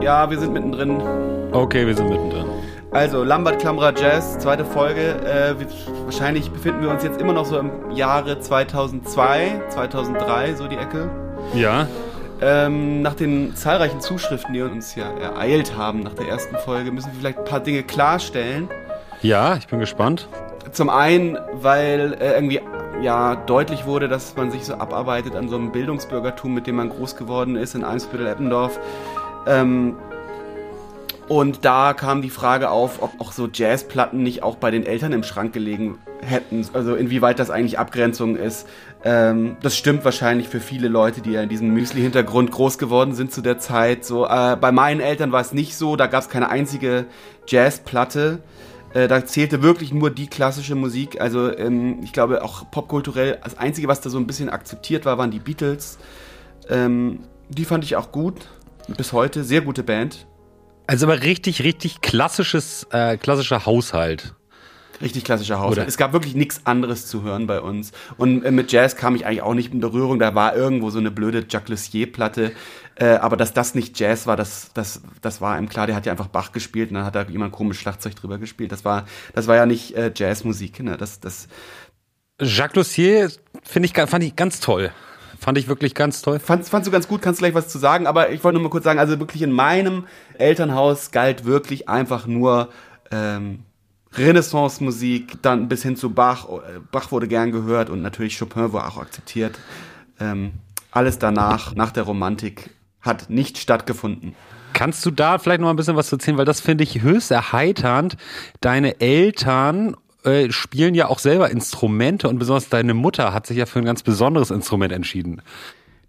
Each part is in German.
Ja, wir sind mittendrin. Okay, wir sind mittendrin. Also, Lambert Klammerer Jazz, zweite Folge. Äh, wir, wahrscheinlich befinden wir uns jetzt immer noch so im Jahre 2002, 2003, so die Ecke. Ja. Ähm, nach den zahlreichen Zuschriften, die uns ja ereilt haben nach der ersten Folge, müssen wir vielleicht ein paar Dinge klarstellen. Ja, ich bin gespannt. Zum einen, weil äh, irgendwie ja deutlich wurde, dass man sich so abarbeitet an so einem Bildungsbürgertum, mit dem man groß geworden ist in Eimsbüttel-Eppendorf. Ähm, und da kam die Frage auf, ob auch so Jazzplatten nicht auch bei den Eltern im Schrank gelegen hätten. Also inwieweit das eigentlich Abgrenzung ist. Ähm, das stimmt wahrscheinlich für viele Leute, die ja in diesem Müsli-Hintergrund groß geworden sind zu der Zeit. So, äh, bei meinen Eltern war es nicht so, da gab es keine einzige Jazzplatte. Äh, da zählte wirklich nur die klassische Musik. Also ähm, ich glaube auch popkulturell, das Einzige, was da so ein bisschen akzeptiert war, waren die Beatles. Ähm, die fand ich auch gut. Bis heute. Sehr gute Band. Also aber richtig, richtig klassisches, äh, klassischer Haushalt. Richtig klassischer Haushalt. Oder? Es gab wirklich nichts anderes zu hören bei uns. Und äh, mit Jazz kam ich eigentlich auch nicht in Berührung. Da war irgendwo so eine blöde Jacques Lussier-Platte. Äh, aber dass das nicht Jazz war, das, das, das war ihm klar. Der hat ja einfach Bach gespielt und dann hat da jemand komisch Schlagzeug drüber gespielt. Das war, das war ja nicht äh, Jazzmusik. Ne? Das, das Jacques Lussier finde ich, fand ich ganz toll. Fand ich wirklich ganz toll. Fand, fandst du ganz gut, kannst du gleich was zu sagen, aber ich wollte nur mal kurz sagen, also wirklich in meinem Elternhaus galt wirklich einfach nur ähm, Renaissance-Musik, dann bis hin zu Bach. Bach wurde gern gehört und natürlich Chopin war auch akzeptiert. Ähm, alles danach, nach der Romantik, hat nicht stattgefunden. Kannst du da vielleicht noch mal ein bisschen was zu erzählen, weil das finde ich höchst erheiternd. Deine Eltern äh, spielen ja auch selber Instrumente und besonders deine Mutter hat sich ja für ein ganz besonderes Instrument entschieden.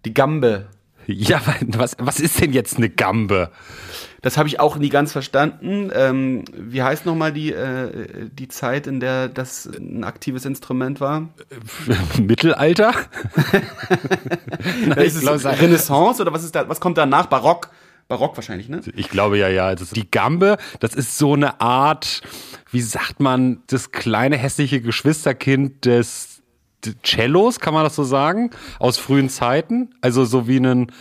Die Gambe. Ja, was, was ist denn jetzt eine Gambe? Das habe ich auch nie ganz verstanden. Ähm, wie heißt nochmal die, äh, die Zeit, in der das ein aktives Instrument war? Mittelalter? Nein, ist es Renaissance oder was ist da, was kommt danach? Barock? Barock wahrscheinlich, ne? Ich glaube ja, ja. Das die Gambe, das ist so eine Art, wie sagt man, das kleine hässliche Geschwisterkind des Cellos, kann man das so sagen? Aus frühen Zeiten. Also so wie ein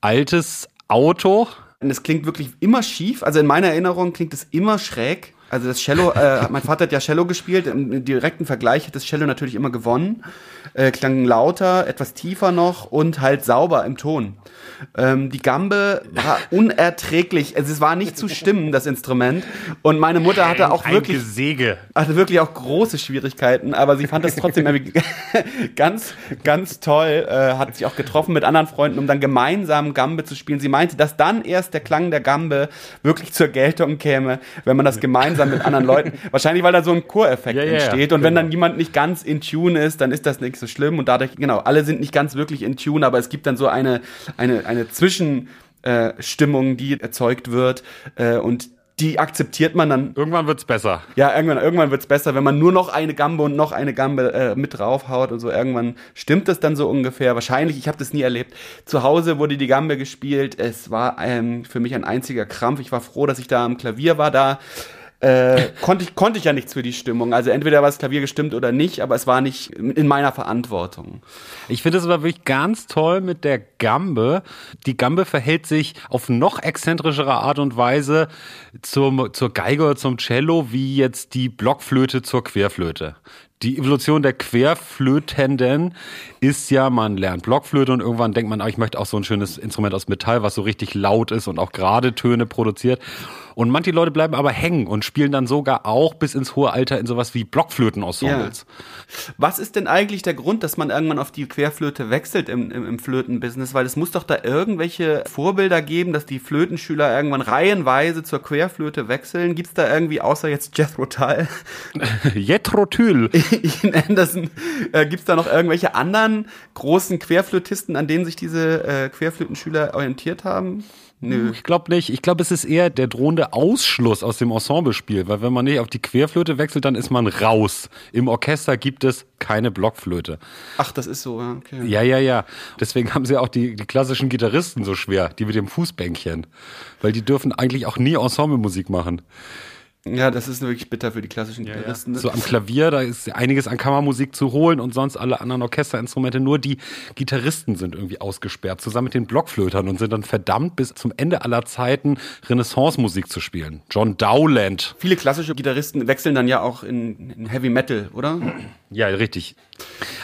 altes Auto. Und es klingt wirklich immer schief. Also in meiner Erinnerung klingt es immer schräg. Also das Cello, äh, mein Vater hat ja Cello gespielt. Im direkten Vergleich hat das Cello natürlich immer gewonnen. Äh, klang lauter, etwas tiefer noch und halt sauber im Ton. Ähm, die Gambe war unerträglich. Also es war nicht zu stimmen, das Instrument. Und meine Mutter hatte auch Ein wirklich, Gesege. hatte wirklich auch große Schwierigkeiten, aber sie fand das trotzdem ganz, ganz toll. Äh, hat sich auch getroffen mit anderen Freunden, um dann gemeinsam Gambe zu spielen. Sie meinte, dass dann erst der Klang der Gambe wirklich zur Geltung käme, wenn man das gemeinsam mit anderen Leuten, wahrscheinlich weil da so ein Choreffekt Ja, ja, entsteht. und wenn genau. dann jemand nicht ganz in Tune ist, dann ist das nicht so schlimm. Und dadurch, genau, alle sind nicht ganz wirklich in Tune, aber es gibt dann so eine, eine, eine Zwischenstimmung, äh, die erzeugt wird. Äh, und die akzeptiert man dann Irgendwann wird's besser. ja, irgendwann, irgendwann wird's besser, wenn man nur noch eine Gambe und noch eine Gambe äh, mit draufhaut und so. Irgendwann stimmt das dann so ungefähr. Wahrscheinlich, ich habe das nie erlebt. Zu Hause wurde die Gambe gespielt. Es war ähm, für mich ein einziger Krampf. Ich war froh, dass ich da am Klavier war. Da äh, konnte, ich, konnte ich ja nichts für die Stimmung. Also entweder war das Klavier gestimmt oder nicht, aber es war nicht in meiner Verantwortung. Ich finde es aber wirklich ganz toll mit der Gambe. Die Gambe verhält sich auf noch exzentrischere Art und Weise zum, zur Geige oder zum Cello, wie jetzt die Blockflöte zur Querflöte. Die Evolution der Querflötenden ist ja, man lernt Blockflöte und irgendwann denkt man, ah, ich möchte auch so ein schönes Instrument aus Metall, was so richtig laut ist und auch gerade Töne produziert. Und manche Leute bleiben aber hängen und spielen dann sogar auch bis ins hohe Alter in sowas wie Blockflötenensembles. Was ist denn eigentlich der Grund, dass man irgendwann auf die Querflöte wechselt im, im, im Flötenbusiness? Weil es muss doch da irgendwelche Vorbilder geben, dass die Flötenschüler irgendwann reihenweise zur Querflöte wechseln. Gibt's da irgendwie, außer jetzt Jethro Tull, Jethro Tull. Ian Anderson, äh, gibt's da noch irgendwelche anderen großen Querflötisten, an denen sich diese äh, Querflötenschüler orientiert haben? Nö. Ich glaube nicht. Ich glaube, es ist eher der drohende Ausschluss aus dem Ensemblespiel, weil wenn man nicht auf die Querflöte wechselt, dann ist man raus. Im Orchester gibt es keine Blockflöte. Ach, das ist so, ja, okay. Ja, ja, ja. Deswegen haben sie auch die, die klassischen Gitarristen so schwer, die mit dem Fußbänkchen. Weil die dürfen eigentlich auch nie Ensemblemusik machen. Ja, das ist wirklich bitter für die klassischen Gitarristen. Ja, ja. So am Klavier, da ist einiges an Kammermusik zu holen und sonst alle anderen Orchesterinstrumente. Nur die Gitarristen sind irgendwie ausgesperrt, zusammen mit den Blockflötern und sind dann verdammt bis zum Ende aller Zeiten Renaissance-Musik zu spielen. John Dowland. Viele klassische Gitarristen wechseln dann ja auch in, in Heavy Metal, oder? Ja, richtig.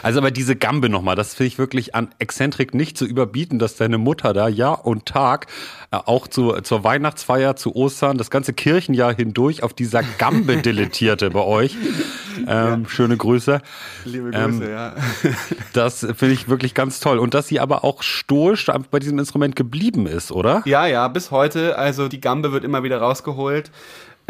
Also aber diese Gambe nochmal, das finde ich wirklich an Exzentrik nicht zu überbieten, dass deine Mutter da Jahr und Tag äh, auch zu, zur Weihnachtsfeier, zu Ostern, das ganze Kirchenjahr hindurch auf dieser Gambe dilettierte bei euch. Ähm, ja. Schöne Grüße. Liebe Grüße, ähm, ja. das finde ich wirklich ganz toll. Und dass sie aber auch stoisch bei diesem Instrument geblieben ist, oder? Ja, ja, bis heute. Also die Gambe wird immer wieder rausgeholt.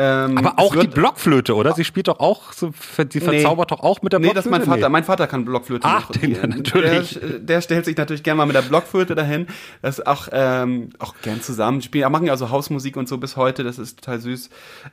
Ähm, aber auch die Blockflöte, oder? Sie spielt doch auch, so, sie verzaubert nee. doch auch mit der Blockflöte. Nee, das ist mein Vater. Nee. Mein Vater kann Blockflöte Ach, den, natürlich. Der, der, stellt sich natürlich gerne mal mit der Blockflöte dahin. Das ist auch, ähm, auch gern zusammen spielen. Machen ja also Hausmusik und so bis heute. Das ist total süß.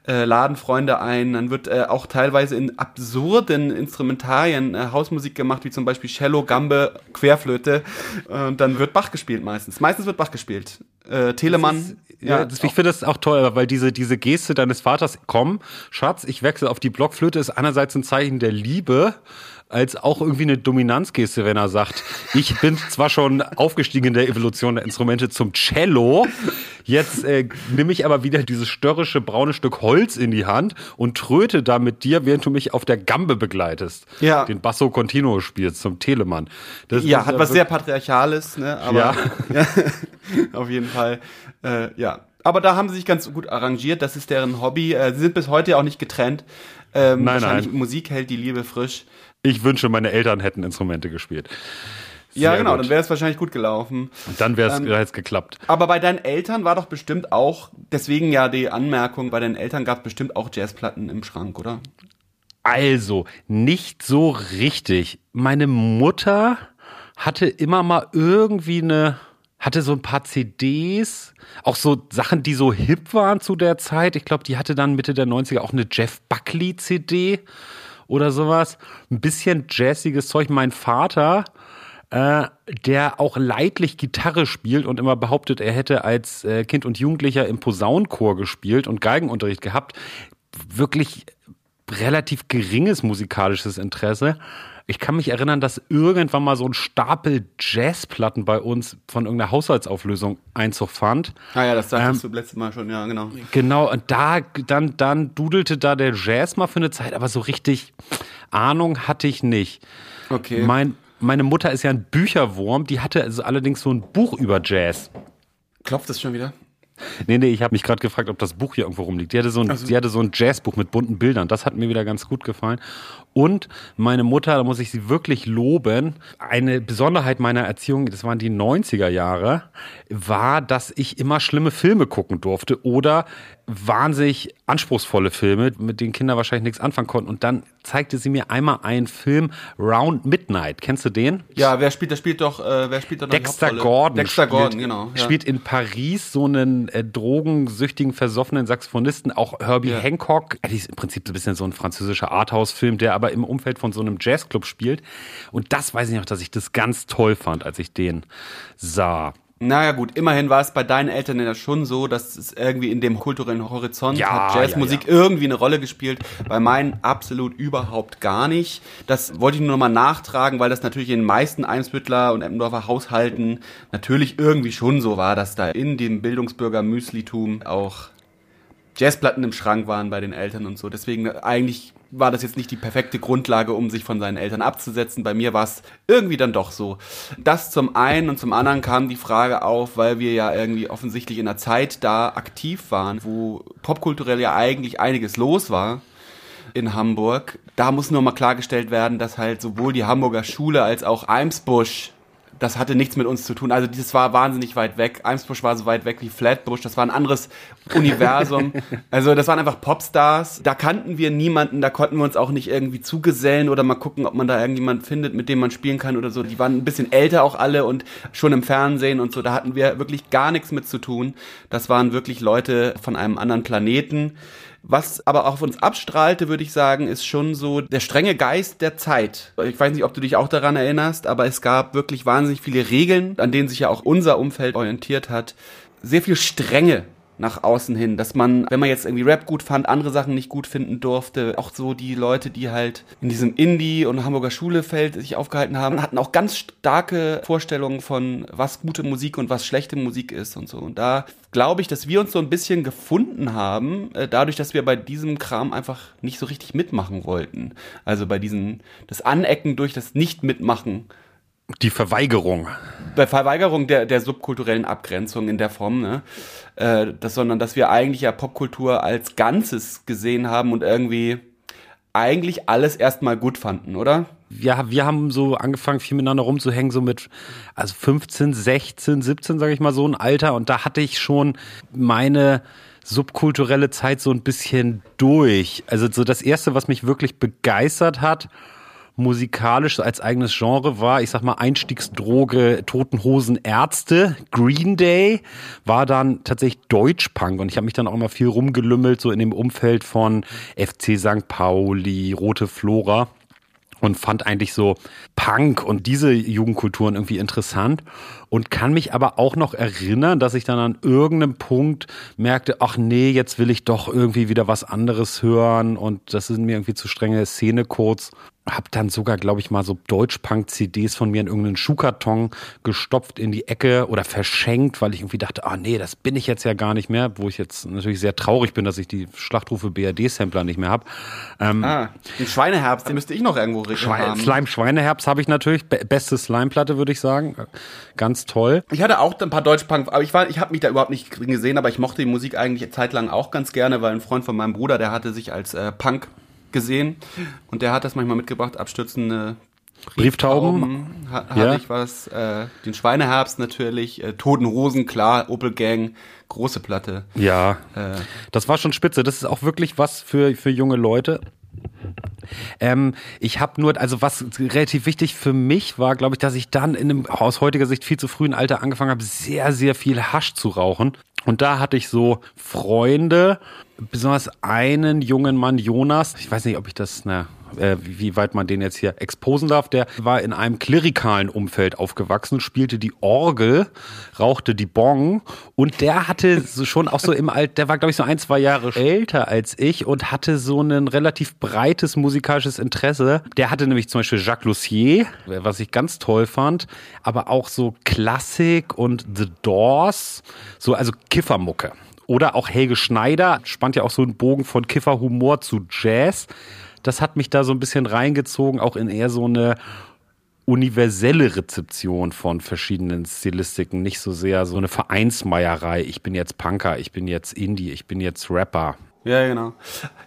Äh, laden Freunde ein. Dann wird äh, auch teilweise in absurden Instrumentarien äh, Hausmusik gemacht, wie zum Beispiel Cello, Gambe, Querflöte. Und dann wird Bach gespielt meistens. Meistens wird Bach gespielt. Äh, Telemann ja, das, ich finde das auch toll, weil diese, diese Geste deines Vaters, komm, Schatz, ich wechsle auf die Blockflöte, ist einerseits ein Zeichen der Liebe, als auch irgendwie eine Dominanzgeste, wenn er sagt, ich bin zwar schon aufgestiegen in der Evolution der Instrumente zum Cello, jetzt äh, nehme ich aber wieder dieses störrische braune Stück Holz in die Hand und tröte da mit dir, während du mich auf der Gambe begleitest. Ja. Den Basso Continuo spielst zum Telemann. Das ja, hat was sehr Patriarchales, ne? Aber ja. ja auf jeden Fall. Äh, ja. Aber da haben sie sich ganz gut arrangiert. Das ist deren Hobby. Äh, sie sind bis heute auch nicht getrennt. Ähm, nein, nein. Musik hält die Liebe frisch. Ich wünsche, meine Eltern hätten Instrumente gespielt. Sehr ja, genau, gut. dann wäre es wahrscheinlich gut gelaufen. Und dann wäre es ähm, geklappt. Aber bei deinen Eltern war doch bestimmt auch, deswegen ja die Anmerkung, bei deinen Eltern gab es bestimmt auch Jazzplatten im Schrank, oder? Also, nicht so richtig. Meine Mutter hatte immer mal irgendwie eine, hatte so ein paar CDs, auch so Sachen, die so hip waren zu der Zeit. Ich glaube, die hatte dann Mitte der 90er auch eine Jeff Buckley CD oder sowas. Ein bisschen jazziges Zeug. Mein Vater, äh, der auch leidlich Gitarre spielt und immer behauptet, er hätte als äh, Kind und Jugendlicher im Posaunenchor gespielt und Geigenunterricht gehabt. Wirklich relativ geringes musikalisches Interesse. Ich kann mich erinnern, dass irgendwann mal so ein Stapel Jazzplatten bei uns von irgendeiner Haushaltsauflösung Einzug fand. Ah ja, das sagtest ähm, du letztes Mal schon, ja, genau. Genau, und da, dann, dann dudelte da der Jazz mal für eine Zeit, aber so richtig Ahnung hatte ich nicht. Okay. Mein, meine Mutter ist ja ein Bücherwurm, die hatte also allerdings so ein Buch über Jazz. Klopft es schon wieder? Nee, nee, ich habe mich gerade gefragt, ob das Buch hier irgendwo rumliegt. Die hatte, so ein, also, die hatte so ein Jazzbuch mit bunten Bildern. Das hat mir wieder ganz gut gefallen. Und meine Mutter, da muss ich sie wirklich loben, eine Besonderheit meiner Erziehung, das waren die 90er Jahre, war, dass ich immer schlimme Filme gucken durfte oder wahnsinnig anspruchsvolle Filme, mit denen Kinder wahrscheinlich nichts anfangen konnten. Und dann zeigte sie mir einmal einen Film Round Midnight. Kennst du den? Ja, wer spielt, der spielt doch, äh, wer spielt da Dexter Gordon. Dexter spielt, Gordon, genau. Ja. Spielt in Paris so einen äh, drogensüchtigen, versoffenen Saxophonisten, auch Herbie ja. Hancock. Das ist im Prinzip so ein bisschen so ein französischer Arthouse-Film, der aber im Umfeld von so einem Jazzclub spielt. Und das weiß ich noch, dass ich das ganz toll fand, als ich den sah. Naja gut, immerhin war es bei deinen Eltern ja schon so, dass es irgendwie in dem kulturellen Horizont ja, hat Jazzmusik ja, ja. irgendwie eine Rolle gespielt. Bei meinen absolut überhaupt gar nicht. Das wollte ich nur noch mal nachtragen, weil das natürlich in den meisten Eimsbüttler und Eppendorfer Haushalten natürlich irgendwie schon so war, dass da in dem Bildungsbürger Müslitum auch Jazzplatten im Schrank waren bei den Eltern und so. Deswegen eigentlich war das jetzt nicht die perfekte Grundlage, um sich von seinen Eltern abzusetzen. Bei mir war es irgendwie dann doch so. Das zum einen und zum anderen kam die Frage auf, weil wir ja irgendwie offensichtlich in einer Zeit da aktiv waren, wo popkulturell ja eigentlich einiges los war in Hamburg. Da muss nur mal klargestellt werden, dass halt sowohl die Hamburger Schule als auch Eimsbusch das hatte nichts mit uns zu tun. Also dieses war wahnsinnig weit weg. Eimsbusch war so weit weg wie Flatbush. Das war ein anderes Universum. also das waren einfach Popstars. Da kannten wir niemanden. Da konnten wir uns auch nicht irgendwie zugesellen oder mal gucken, ob man da irgendjemand findet, mit dem man spielen kann oder so. Die waren ein bisschen älter auch alle und schon im Fernsehen und so. Da hatten wir wirklich gar nichts mit zu tun. Das waren wirklich Leute von einem anderen Planeten. Was aber auch auf uns abstrahlte, würde ich sagen, ist schon so der strenge Geist der Zeit. Ich weiß nicht, ob du dich auch daran erinnerst, aber es gab wirklich wahnsinnig viele Regeln, an denen sich ja auch unser Umfeld orientiert hat. Sehr viel Strenge nach außen hin, dass man, wenn man jetzt irgendwie Rap gut fand, andere Sachen nicht gut finden durfte. Auch so die Leute, die halt in diesem Indie- und Hamburger Schulefeld sich aufgehalten haben, hatten auch ganz starke Vorstellungen von, was gute Musik und was schlechte Musik ist und so. Und da glaube ich, dass wir uns so ein bisschen gefunden haben, äh, dadurch, dass wir bei diesem Kram einfach nicht so richtig mitmachen wollten. Also bei diesen, das Anecken durch das Nicht-Mitmachen die Verweigerung. Bei Verweigerung der, der subkulturellen Abgrenzung in der Form, ne? Äh, das, sondern dass wir eigentlich ja Popkultur als Ganzes gesehen haben und irgendwie eigentlich alles erstmal gut fanden, oder? Ja, wir haben so angefangen, viel miteinander rumzuhängen, so mit also 15, 16, 17, sage ich mal, so ein Alter. Und da hatte ich schon meine subkulturelle Zeit so ein bisschen durch. Also so das Erste, was mich wirklich begeistert hat, musikalisch als eigenes Genre war, ich sag mal, Einstiegsdroge, Totenhosen Ärzte, Green Day, war dann tatsächlich Deutschpunk. Und ich habe mich dann auch immer viel rumgelümmelt, so in dem Umfeld von FC St. Pauli, Rote Flora und fand eigentlich so Punk und diese Jugendkulturen irgendwie interessant. Und kann mich aber auch noch erinnern, dass ich dann an irgendeinem Punkt merkte, ach nee, jetzt will ich doch irgendwie wieder was anderes hören und das sind mir irgendwie zu strenge Szene-Codes hab dann sogar, glaube ich, mal so Deutschpunk-CDs von mir in irgendeinen Schuhkarton gestopft in die Ecke oder verschenkt, weil ich irgendwie dachte, ah nee, das bin ich jetzt ja gar nicht mehr, wo ich jetzt natürlich sehr traurig bin, dass ich die Schlachtrufe BRD-Sampler nicht mehr habe. Ähm, ah, den Schweineherbst, den müsste ich noch irgendwo Schwe haben. Slime Schweineherbst habe ich natürlich, beste Slime-Platte würde ich sagen, ganz toll. Ich hatte auch ein paar Deutschpunk, aber ich war, ich habe mich da überhaupt nicht gesehen, aber ich mochte die Musik eigentlich zeitlang auch ganz gerne, weil ein Freund von meinem Bruder, der hatte sich als äh, Punk gesehen und der hat das manchmal mitgebracht, abstürzende Brieftauben. Brieftauben ha hatte ja. ich was, äh, den Schweineherbst natürlich, äh, Toten Rosen, klar, Opel Gang, große Platte. Ja, äh, das war schon spitze. Das ist auch wirklich was für, für junge Leute. Ähm, ich habe nur, also was relativ wichtig für mich war, glaube ich, dass ich dann in einem aus heutiger Sicht viel zu frühen Alter angefangen habe, sehr, sehr viel Hasch zu rauchen. Und da hatte ich so Freunde, besonders einen jungen Mann, Jonas. Ich weiß nicht, ob ich das, na, äh, wie weit man den jetzt hier exposen darf. Der war in einem klerikalen Umfeld aufgewachsen, spielte die Orgel, rauchte die Bong und der hatte so schon auch so im Alt, der war glaube ich so ein, zwei Jahre älter als ich und hatte so ein relativ breites musikalisches Interesse. Der hatte nämlich zum Beispiel Jacques Lussier, was ich ganz toll fand, aber auch so Klassik und The Doors, so also Kiffermucke. Oder auch Helge Schneider spannt ja auch so einen Bogen von Kifferhumor zu Jazz das hat mich da so ein bisschen reingezogen, auch in eher so eine universelle Rezeption von verschiedenen Stilistiken, nicht so sehr so eine Vereinsmeierei. Ich bin jetzt Punker, ich bin jetzt Indie, ich bin jetzt Rapper. Ja, genau.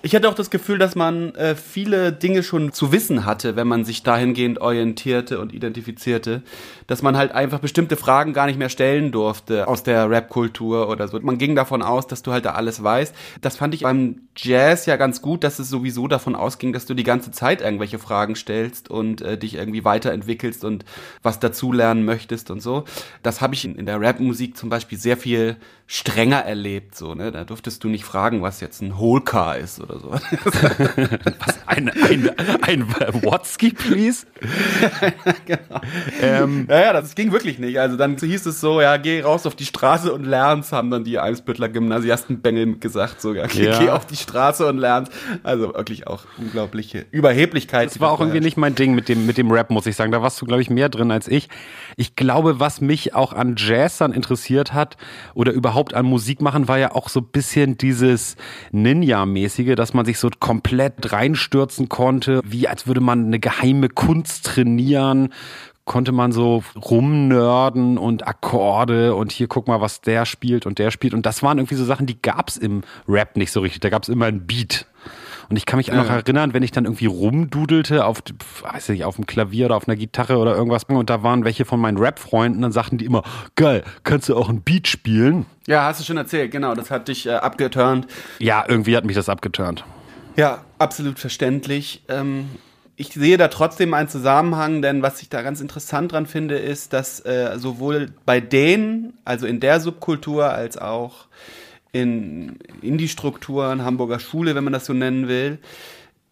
Ich hatte auch das Gefühl, dass man äh, viele Dinge schon zu wissen hatte, wenn man sich dahingehend orientierte und identifizierte, dass man halt einfach bestimmte Fragen gar nicht mehr stellen durfte aus der Rap-Kultur oder so. Man ging davon aus, dass du halt da alles weißt. Das fand ich beim Jazz ja ganz gut, dass es sowieso davon ausging, dass du die ganze Zeit irgendwelche Fragen stellst und äh, dich irgendwie weiterentwickelst und was dazulernen möchtest und so. Das habe ich in, in der Rap-Musik zum Beispiel sehr viel strenger erlebt. So, ne? Da durftest du nicht fragen, was jetzt ein Holcar ist oder so. was, ein, ein, ein Whatski, please? genau. Ähm, ja, ja, das ging wirklich nicht. Also dann hieß es so, ja, geh raus auf die Straße und lernst, haben dann die Eimsbüttler Gymnasiastenbengel gesagt sogar. Geh, ja. geh auf die Straße und lernst. Also wirklich auch unglaubliche Überheblichkeit. Das war auch irgendwie nicht mein Ding mit dem, mit dem Rap, muss ich sagen. Da warst du, glaube ich, mehr drin als ich. Ich glaube, was mich auch an Jazz dann interessiert hat oder überhaupt überhaupt an Musik machen, war ja auch so ein bisschen dieses Ninja-mäßige, dass man sich so komplett reinstürzen konnte, wie als würde man eine geheime Kunst trainieren konnte man so rumnörden und Akkorde und hier guck mal, was der spielt und der spielt. Und das waren irgendwie so Sachen, die gab's im Rap nicht so richtig. Da gab's immer ein Beat. Und ich kann mich auch noch erinnern, wenn ich dann irgendwie rumdudelte auf, weiß ich, auf dem Klavier oder auf einer Gitarre oder irgendwas und da waren welche von meinen Rap-Freunden, dann sagten die immer, geil, kannst du auch ein Beat spielen? Ja, hast du schon erzählt, genau, das hat dich äh, abgeturnt. Ja, irgendwie hat mich das abgeturnt. Ja, absolut verständlich. Ähm ich sehe da trotzdem einen Zusammenhang, denn was ich da ganz interessant dran finde, ist, dass äh, sowohl bei denen, also in der Subkultur, als auch in, in die Strukturen, Hamburger Schule, wenn man das so nennen will.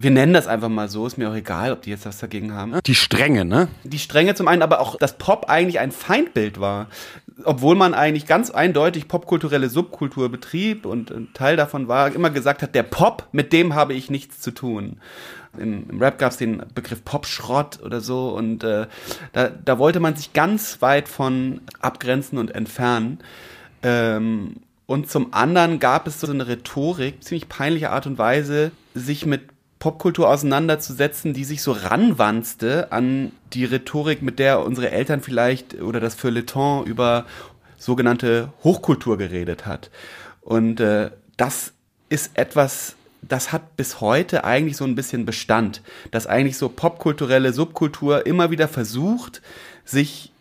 Wir nennen das einfach mal so, ist mir auch egal, ob die jetzt was dagegen haben. Die Strenge, ne? Die Strenge zum einen, aber auch, dass Pop eigentlich ein Feindbild war. obwohl man eigentlich ganz eindeutig popkulturelle Subkultur betrieb und ein Teil davon war, immer gesagt hat, der Pop, mit dem habe ich nichts zu tun. Im, im Rap gab es den Begriff Popschrott oder so und äh, da, da wollte man sich ganz weit von abgrenzen und entfernen. Ähm, und zum anderen gab es so eine Rhetorik, ziemlich peinliche Art und Weise, sich mit Popkultur auseinanderzusetzen, die sich so ranwanzte an die Rhetorik, mit der unsere Eltern vielleicht oder das Feuilleton über sogenannte Hochkultur geredet hat. Und äh, das ist etwas, das hat bis heute eigentlich so ein bisschen Bestand, dass eigentlich so popkulturelle Subkultur immer wieder versucht, sich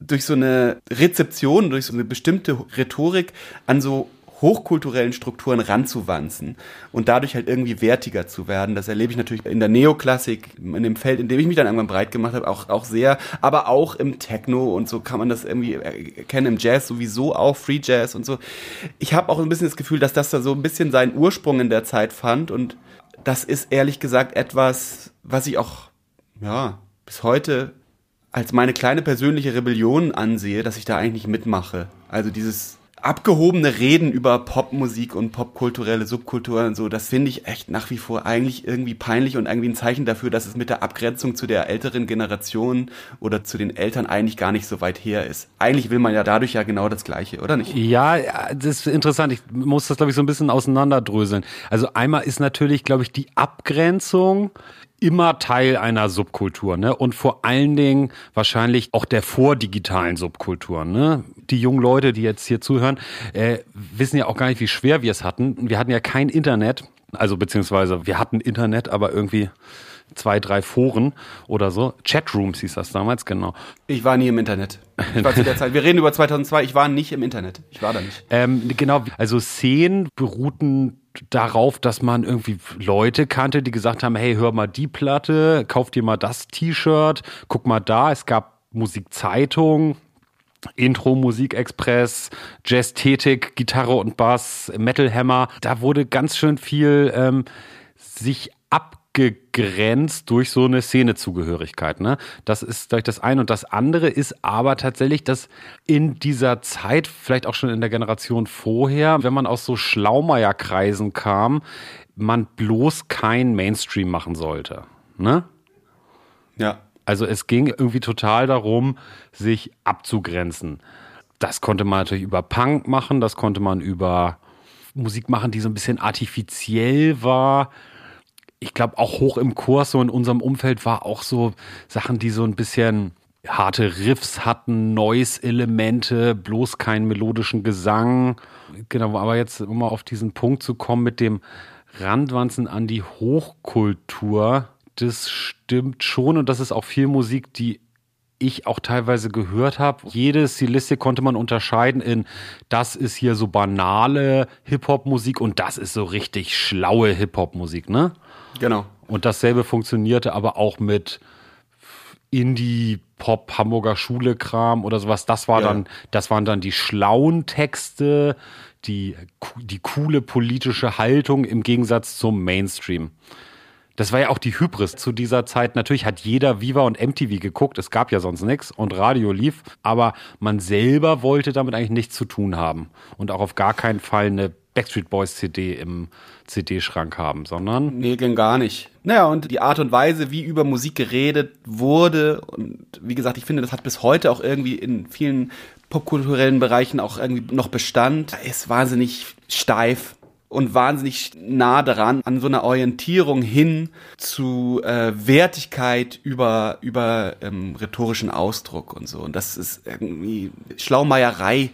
durch so eine Rezeption, durch so eine bestimmte Rhetorik an so hochkulturellen Strukturen ranzuwanzen und dadurch halt irgendwie wertiger zu werden. Das erlebe ich natürlich in der Neoklassik, in dem Feld, in dem ich mich dann irgendwann breit gemacht habe, auch, auch sehr, aber auch im Techno und so kann man das irgendwie erkennen, im Jazz sowieso auch, Free Jazz und so. Ich habe auch ein bisschen das Gefühl, dass das da so ein bisschen seinen Ursprung in der Zeit fand und das ist ehrlich gesagt etwas, was ich auch, ja, bis heute als meine kleine persönliche Rebellion ansehe, dass ich da eigentlich mitmache. Also dieses abgehobene Reden über Popmusik und popkulturelle Subkulturen und so, das finde ich echt nach wie vor eigentlich irgendwie peinlich und irgendwie ein Zeichen dafür, dass es mit der Abgrenzung zu der älteren Generation oder zu den Eltern eigentlich gar nicht so weit her ist. Eigentlich will man ja dadurch ja genau das Gleiche, oder nicht? Ja, das ist interessant. Ich muss das, glaube ich, so ein bisschen auseinanderdröseln. Also einmal ist natürlich, glaube ich, die Abgrenzung immer Teil einer Subkultur, ne? Und vor allen Dingen wahrscheinlich auch der vordigitalen Subkultur, ne? Die jungen Leute, die jetzt hier zuhören, äh, wissen ja auch gar nicht, wie schwer wir es hatten. Wir hatten ja kein Internet, also beziehungsweise wir hatten Internet, aber irgendwie zwei, drei Foren oder so. Chatrooms hieß das damals, genau. Ich war nie im Internet. Ich war zu der Zeit. Wir reden über 2002. Ich war nicht im Internet. Ich war da nicht. Ähm, genau. Also Szenen beruhten darauf, dass man irgendwie Leute kannte, die gesagt haben, hey, hör mal die Platte, kauf dir mal das T-Shirt, guck mal da, es gab Musikzeitung, Intro, Musikexpress, Jazzthetik, Gitarre und Bass, Metal Hammer. Da wurde ganz schön viel ähm, sich ab abgegrenzt durch so eine Szenezugehörigkeit. Ne? Das ist vielleicht das eine. Und das andere ist aber tatsächlich, dass in dieser Zeit, vielleicht auch schon in der Generation vorher, wenn man aus so Schlaumeierkreisen kam, man bloß kein Mainstream machen sollte. Ne? Ja. Also es ging irgendwie total darum, sich abzugrenzen. Das konnte man natürlich über Punk machen, das konnte man über Musik machen, die so ein bisschen artifiziell war ich glaube, auch hoch im Kurs, so in unserem Umfeld, war auch so Sachen, die so ein bisschen harte Riffs hatten, Noise-Elemente, bloß keinen melodischen Gesang. Genau, aber jetzt, um mal auf diesen Punkt zu kommen mit dem Randwanzen an die Hochkultur, das stimmt schon und das ist auch viel Musik, die ich auch teilweise gehört habe. Jede Stilistik konnte man unterscheiden in, das ist hier so banale Hip-Hop-Musik und das ist so richtig schlaue Hip-Hop-Musik, ne? Genau. Und dasselbe funktionierte aber auch mit Indie Pop Hamburger Schule Kram oder sowas. Das war ja. dann, das waren dann die schlauen Texte, die die coole politische Haltung im Gegensatz zum Mainstream. Das war ja auch die Hybris zu dieser Zeit. Natürlich hat jeder Viva und MTV geguckt. Es gab ja sonst nichts und Radio lief. Aber man selber wollte damit eigentlich nichts zu tun haben. Und auch auf gar keinen Fall eine Backstreet Boys CD im CD-Schrank haben, sondern. Nee, ging gar nicht. Naja, und die Art und Weise, wie über Musik geredet wurde, und wie gesagt, ich finde, das hat bis heute auch irgendwie in vielen popkulturellen Bereichen auch irgendwie noch Bestand, ist wahnsinnig steif und wahnsinnig nah dran an so einer Orientierung hin zu äh, Wertigkeit über über ähm, rhetorischen Ausdruck und so und das ist irgendwie Schlaumeierei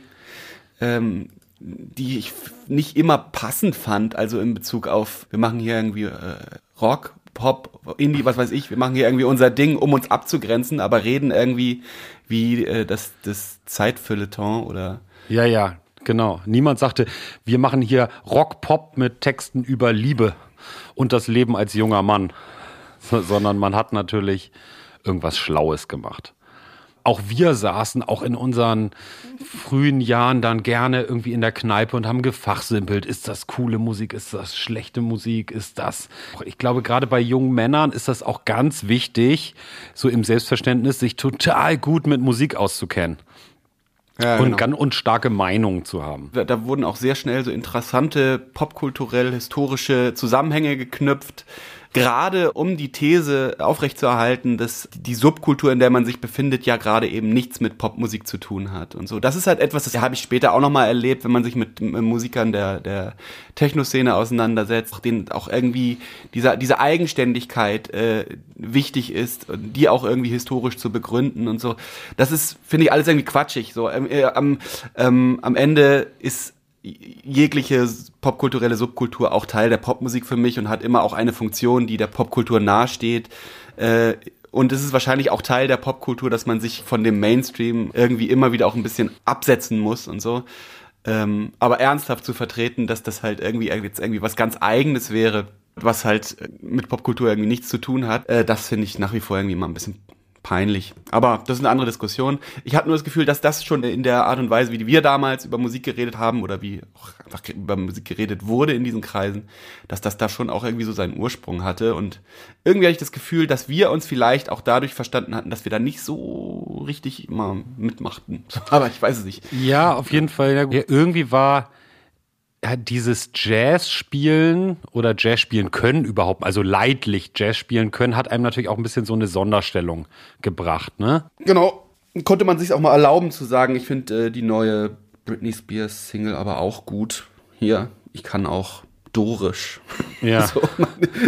ähm, die ich nicht immer passend fand, also in Bezug auf, wir machen hier irgendwie äh, Rock, Pop, Indie, was weiß ich, wir machen hier irgendwie unser Ding, um uns abzugrenzen, aber reden irgendwie wie äh, das, das Zeitfeuilleton oder. Ja, ja, genau. Niemand sagte, wir machen hier Rock, Pop mit Texten über Liebe und das Leben als junger Mann, sondern man hat natürlich irgendwas Schlaues gemacht auch wir saßen auch in unseren frühen Jahren dann gerne irgendwie in der Kneipe und haben gefachsimpelt. Ist das coole Musik? Ist das schlechte Musik? Ist das? Ich glaube, gerade bei jungen Männern ist das auch ganz wichtig, so im Selbstverständnis, sich total gut mit Musik auszukennen. Ja, und, genau. und starke Meinungen zu haben. Da, da, wurden auch sehr schnell so interessante popkulturell historische Zusammenhänge geknüpft gerade um die These aufrechtzuerhalten, dass die Subkultur, in der man sich befindet, ja gerade eben nichts mit Popmusik zu tun hat und so. Das ist halt etwas, das habe ich später auch nochmal erlebt, wenn man sich mit Musikern der, der Techno-Szene auseinandersetzt, denen auch irgendwie diese, diese Eigenständigkeit äh, wichtig ist, die auch irgendwie historisch zu begründen und so. Das ist, finde ich, alles irgendwie quatschig. So, ähm, äh, am, ähm, am Ende ist jegliche popkulturelle Subkultur auch Teil der Popmusik für mich und hat immer auch eine Funktion, die der Popkultur nahesteht. Äh, und es ist wahrscheinlich auch Teil der Popkultur, dass man sich von dem Mainstream irgendwie immer wieder auch ein bisschen absetzen muss und so. Ähm, aber ernsthaft zu vertreten, dass das halt irgendwie jetzt irgendwie was ganz Eigenes wäre, was halt mit Popkultur irgendwie nichts zu tun hat, äh, das finde ich nach wie vor irgendwie mal ein bisschen peinlich. Aber das ist eine andere Diskussion. Ich habe nur das Gefühl, dass das schon in der Art und Weise, wie wir damals über Musik geredet haben oder wie auch einfach über Musik geredet wurde in diesen Kreisen, dass das da schon auch irgendwie so seinen Ursprung hatte. Und irgendwie hatte ich das Gefühl, dass wir uns vielleicht auch dadurch verstanden hatten, dass wir da nicht so richtig immer mitmachten. Aber ich weiß es nicht. Ja, auf jeden Fall. Ja, irgendwie war dieses Jazz spielen oder Jazz spielen können überhaupt, also leidlich Jazz spielen können, hat einem natürlich auch ein bisschen so eine Sonderstellung gebracht, ne? Genau. Konnte man sich auch mal erlauben zu sagen, ich finde äh, die neue Britney Spears Single aber auch gut. Hier, ich kann auch dorisch. Ja. so,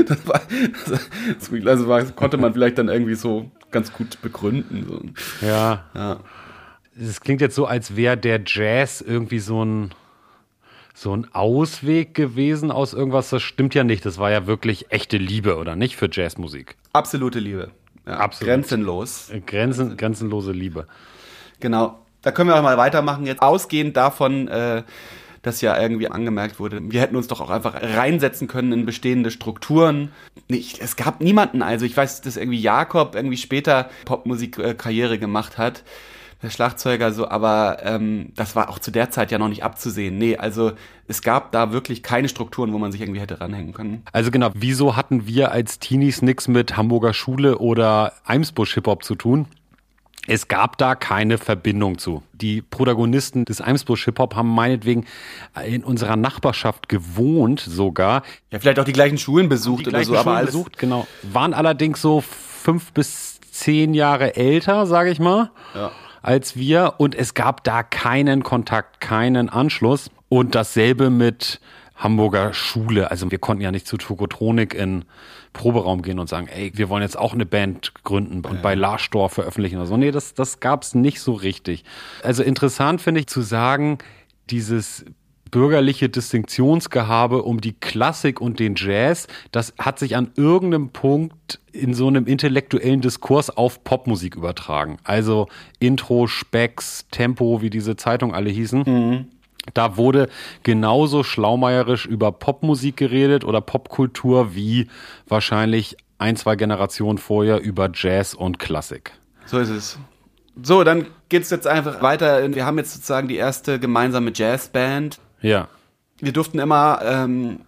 das, war, das, also war, konnte man vielleicht dann irgendwie so ganz gut begründen. So. Ja. ja. Es klingt jetzt so, als wäre der Jazz irgendwie so ein so ein Ausweg gewesen aus irgendwas. Das stimmt ja nicht. Das war ja wirklich echte Liebe, oder nicht, für Jazzmusik? Absolute Liebe. Ja, Absolut. Grenzenlos. Grenzen, grenzenlose Liebe. Genau. Da können wir auch mal weitermachen jetzt. Ausgehend davon, äh, dass ja irgendwie angemerkt wurde, wir hätten uns doch auch einfach reinsetzen können in bestehende Strukturen. Nicht, es gab niemanden, also ich weiß, dass irgendwie Jakob irgendwie später Popmusik-Karriere gemacht hat der Schlagzeuger so, aber ähm, das war auch zu der Zeit ja noch nicht abzusehen. Nee, also es gab da wirklich keine Strukturen, wo man sich irgendwie hätte ranhängen können. Also genau, wieso hatten wir als Teenies nichts mit Hamburger Schule oder Eimsbusch Hip-Hop zu tun? Es gab da keine Verbindung zu. Die Protagonisten des Eimsbusch Hip-Hop haben meinetwegen in unserer Nachbarschaft gewohnt sogar. Ja, vielleicht auch die gleichen Schulen besucht die oder so, Schulen aber alles besucht, genau. Waren allerdings so fünf bis zehn Jahre älter, sage ich mal. Ja als wir und es gab da keinen Kontakt, keinen Anschluss. Und dasselbe mit Hamburger Schule. Also wir konnten ja nicht zu Tokotronik in Proberaum gehen und sagen, ey, wir wollen jetzt auch eine Band gründen und ja. bei Larstor veröffentlichen oder so. Nee, das, das gab es nicht so richtig. Also interessant finde ich zu sagen, dieses bürgerliche Distinktionsgehabe um die Klassik und den Jazz, das hat sich an irgendeinem Punkt in so einem intellektuellen Diskurs auf Popmusik übertragen. Also Intro, Specks, Tempo, wie diese Zeitung alle hießen. Mhm. Da wurde genauso schlaumeierisch über Popmusik geredet oder Popkultur wie wahrscheinlich ein, zwei Generationen vorher über Jazz und Klassik. So ist es. So, dann geht's jetzt einfach weiter. Wir haben jetzt sozusagen die erste gemeinsame Jazzband. Ja. Wir durften immer ähm,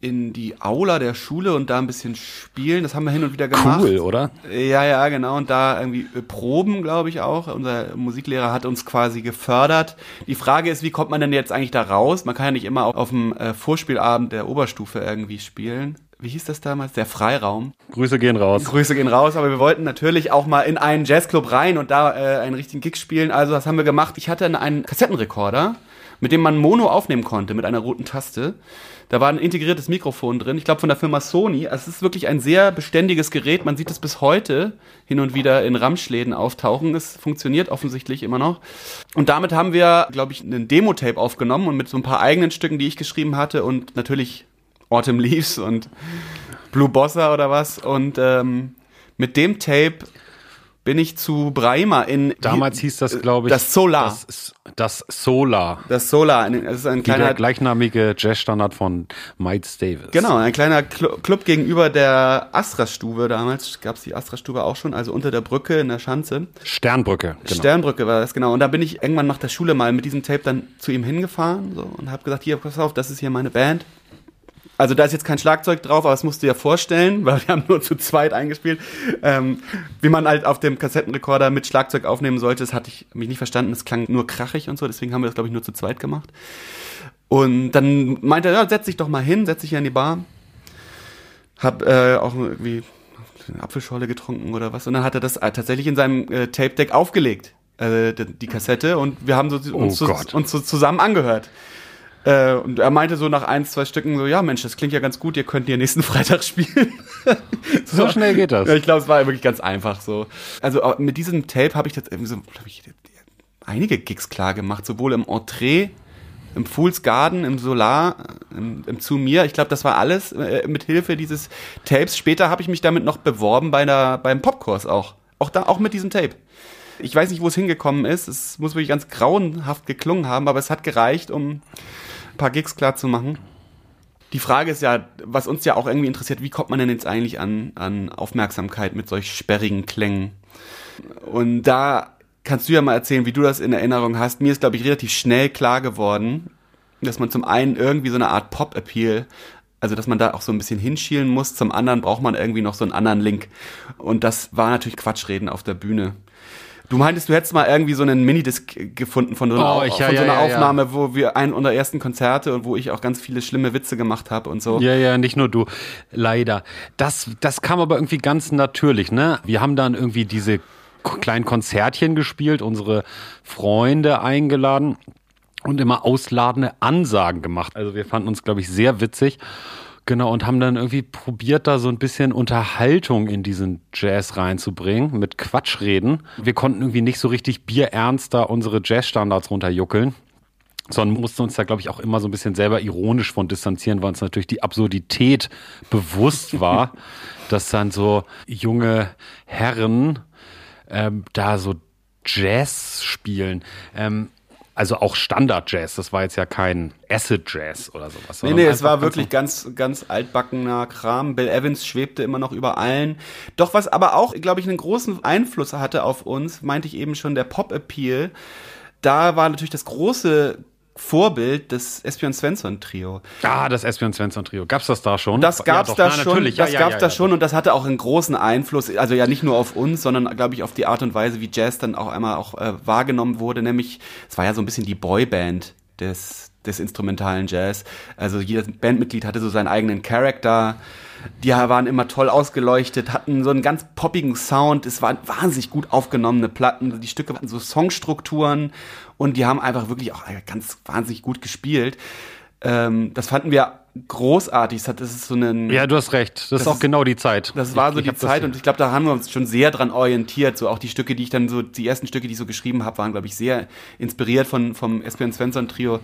in die Aula der Schule und da ein bisschen spielen. Das haben wir hin und wieder gemacht. Cool, oder? Ja, ja, genau. Und da irgendwie äh, proben, glaube ich auch. Unser Musiklehrer hat uns quasi gefördert. Die Frage ist, wie kommt man denn jetzt eigentlich da raus? Man kann ja nicht immer auf, auf dem äh, Vorspielabend der Oberstufe irgendwie spielen wie hieß das damals? Der Freiraum. Grüße gehen raus. Grüße gehen raus, aber wir wollten natürlich auch mal in einen Jazzclub rein und da äh, einen richtigen Gig spielen. Also das haben wir gemacht. Ich hatte einen Kassettenrekorder mit dem man Mono aufnehmen konnte mit einer roten Taste. Da war ein integriertes Mikrofon drin, ich glaube von der Firma Sony. Also es ist wirklich ein sehr beständiges Gerät. Man sieht es bis heute hin und wieder in Ramschläden auftauchen. Es funktioniert offensichtlich immer noch. Und damit haben wir, glaube ich, einen Demo-Tape aufgenommen und mit so ein paar eigenen Stücken, die ich geschrieben hatte und natürlich Autumn Leaves und Blue Bossa oder was. Und ähm, mit dem Tape bin ich zu Breima in. Damals hieß das, glaube ich. Das Solar. Das, das Solar. Das Solar. Das ist ein kleiner. der gleichnamige Jazzstandard von Miles Davis. Genau, ein kleiner Club gegenüber der Astra-Stube. Damals gab es die Astra-Stube auch schon, also unter der Brücke in der Schanze. Sternbrücke. Genau. Sternbrücke war das, genau. Und da bin ich irgendwann nach der Schule mal mit diesem Tape dann zu ihm hingefahren so, und habe gesagt: Hier, pass auf, das ist hier meine Band. Also da ist jetzt kein Schlagzeug drauf, aber das musst du dir vorstellen, weil wir haben nur zu zweit eingespielt. Ähm, wie man halt auf dem Kassettenrekorder mit Schlagzeug aufnehmen sollte, das hatte ich mich nicht verstanden. Es klang nur krachig und so, deswegen haben wir das, glaube ich, nur zu zweit gemacht. Und dann meinte er, ja, setz dich doch mal hin, setz dich hier in die Bar. Hab äh, auch irgendwie eine Apfelschorle getrunken oder was. Und dann hat er das äh, tatsächlich in seinem äh, Tape-Deck aufgelegt, äh, die Kassette. Und wir haben so, uns, Oh Gott. uns so zusammen angehört. Äh, und er meinte so nach ein, zwei Stücken so, ja Mensch, das klingt ja ganz gut, ihr könnt hier nächsten Freitag spielen. So schnell geht das. Ja, ich glaube, es war wirklich ganz einfach so. Also äh, mit diesem Tape habe ich jetzt irgendwie so, glaube ich, einige Gigs klar gemacht, sowohl im Entree, im Fool's Garden, im Solar, im, im Zu mir. Ich glaube, das war alles äh, mit Hilfe dieses Tapes. Später habe ich mich damit noch beworben bei einer, beim Popkurs auch. Auch da, auch mit diesem Tape. Ich weiß nicht, wo es hingekommen ist. Es muss wirklich ganz grauenhaft geklungen haben, aber es hat gereicht, um paar Gigs klar zu machen. Die Frage ist ja, was uns ja auch irgendwie interessiert, wie kommt man denn jetzt eigentlich an, an Aufmerksamkeit mit solch sperrigen Klängen? Und da kannst du ja mal erzählen, wie du das in Erinnerung hast. Mir ist, glaube ich, relativ schnell klar geworden, dass man zum einen irgendwie so eine Art Pop-Appeal, also dass man da auch so ein bisschen hinschielen muss, zum anderen braucht man irgendwie noch so einen anderen Link. Und das war natürlich Quatschreden auf der Bühne. Du meintest, du hättest mal irgendwie so einen Minidisc gefunden von so einer, Oh, ich- ja, von so ja, einer ja, ja. Aufnahme, wo wir einen unserer ersten Konzerte und wo ich auch ganz viele schlimme Witze gemacht habe und so. Ja, ja, nicht nur du. Leider. Das, das kam aber irgendwie ganz natürlich, ne? Wir haben dann irgendwie diese kleinen Konzertchen gespielt, unsere Freunde eingeladen und immer ausladende Ansagen gemacht. Also wir fanden uns, glaube ich, sehr witzig. Genau, und haben dann irgendwie probiert, da so ein bisschen Unterhaltung in diesen Jazz reinzubringen, mit Quatschreden. Wir konnten irgendwie nicht so richtig bierernst da unsere Jazzstandards runterjuckeln sondern mussten uns da, glaube ich, auch immer so ein bisschen selber ironisch von distanzieren, weil uns natürlich die Absurdität bewusst war, dass dann so junge Herren ähm, da so Jazz spielen. Ähm, also auch Standard-Jazz, das war jetzt ja kein Acid-Jazz oder sowas. Nee, nee, es war wirklich ganz, ganz altbackener Kram. Bill Evans schwebte immer noch über allen. Doch was aber auch, glaube ich, einen großen Einfluss hatte auf uns, meinte ich eben schon, der Pop-Appeal. Da war natürlich das große Vorbild des Espion Svensson Trio. Ah, das Espion Svensson Trio. Gab's das da schon? Das gab's ja, da na, schon, natürlich. das ja, gab's ja, da ja, schon und das hatte auch einen großen Einfluss, also ja nicht nur auf uns, sondern glaube ich auf die Art und Weise, wie Jazz dann auch einmal auch äh, wahrgenommen wurde, nämlich es war ja so ein bisschen die Boyband des des instrumentalen Jazz. Also jedes Bandmitglied hatte so seinen eigenen Charakter. Die waren immer toll ausgeleuchtet, hatten so einen ganz poppigen Sound. Es waren wahnsinnig gut aufgenommene Platten. Die Stücke hatten so Songstrukturen und die haben einfach wirklich auch ganz wahnsinnig gut gespielt. Ähm, das fanden wir großartig. Hat- Das ist so ein Ja, du hast recht. Das, ist Das auch ist- genau die Zeit. das war so ich die Zeit und ich glaube, da haben wir uns schon sehr dran orientiert. So auch die Stücke, die ich dann so, die ersten Stücke, die ich so geschrieben habe, waren, glaube ich, sehr inspiriert von vom Espion Svensson Trio.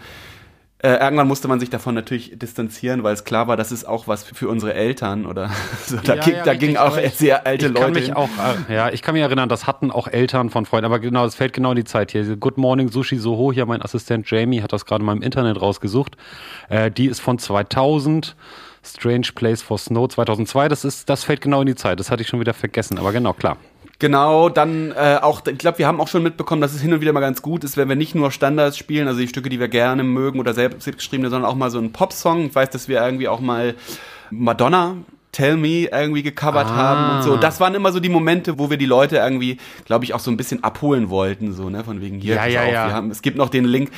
Äh, irgendwann musste man sich davon natürlich distanzieren, weil es klar war, das ist auch was für unsere Eltern oder so. Da, Ja, ging, ja, da richtig, gingen auch ich- sehr alte ich Leute. kann mich hin. auch, äh, ja, ich kann mich erinnern, das hatten auch Eltern von Freunden, aber genau, das fällt genau in die Zeit hier. Good Morning Sushi Soho, hier mein Assistent Jamie hat das gerade mal im Internet rausgesucht. Äh, die ist von 2000. Strange Place for Snow 2002, das ist, das fällt genau in die Zeit. Das hatte ich schon wieder vergessen, aber genau, klar. Genau, dann äh, auch, ich glaube, wir haben auch schon mitbekommen, dass es hin und wieder mal ganz gut ist, wenn wir nicht nur Standards spielen, also die Stücke, die wir gerne mögen oder selbst geschriebene, sondern auch mal so einen Popsong. Ich weiß, dass wir irgendwie auch mal Madonna Tell Me irgendwie gecovert Ah. haben und so. Das waren immer so die Momente, wo wir die Leute irgendwie, glaube ich, auch so ein bisschen abholen wollten, so, ne, von wegen hier, Ja, ja, auf, ja. haben, es gibt noch den Link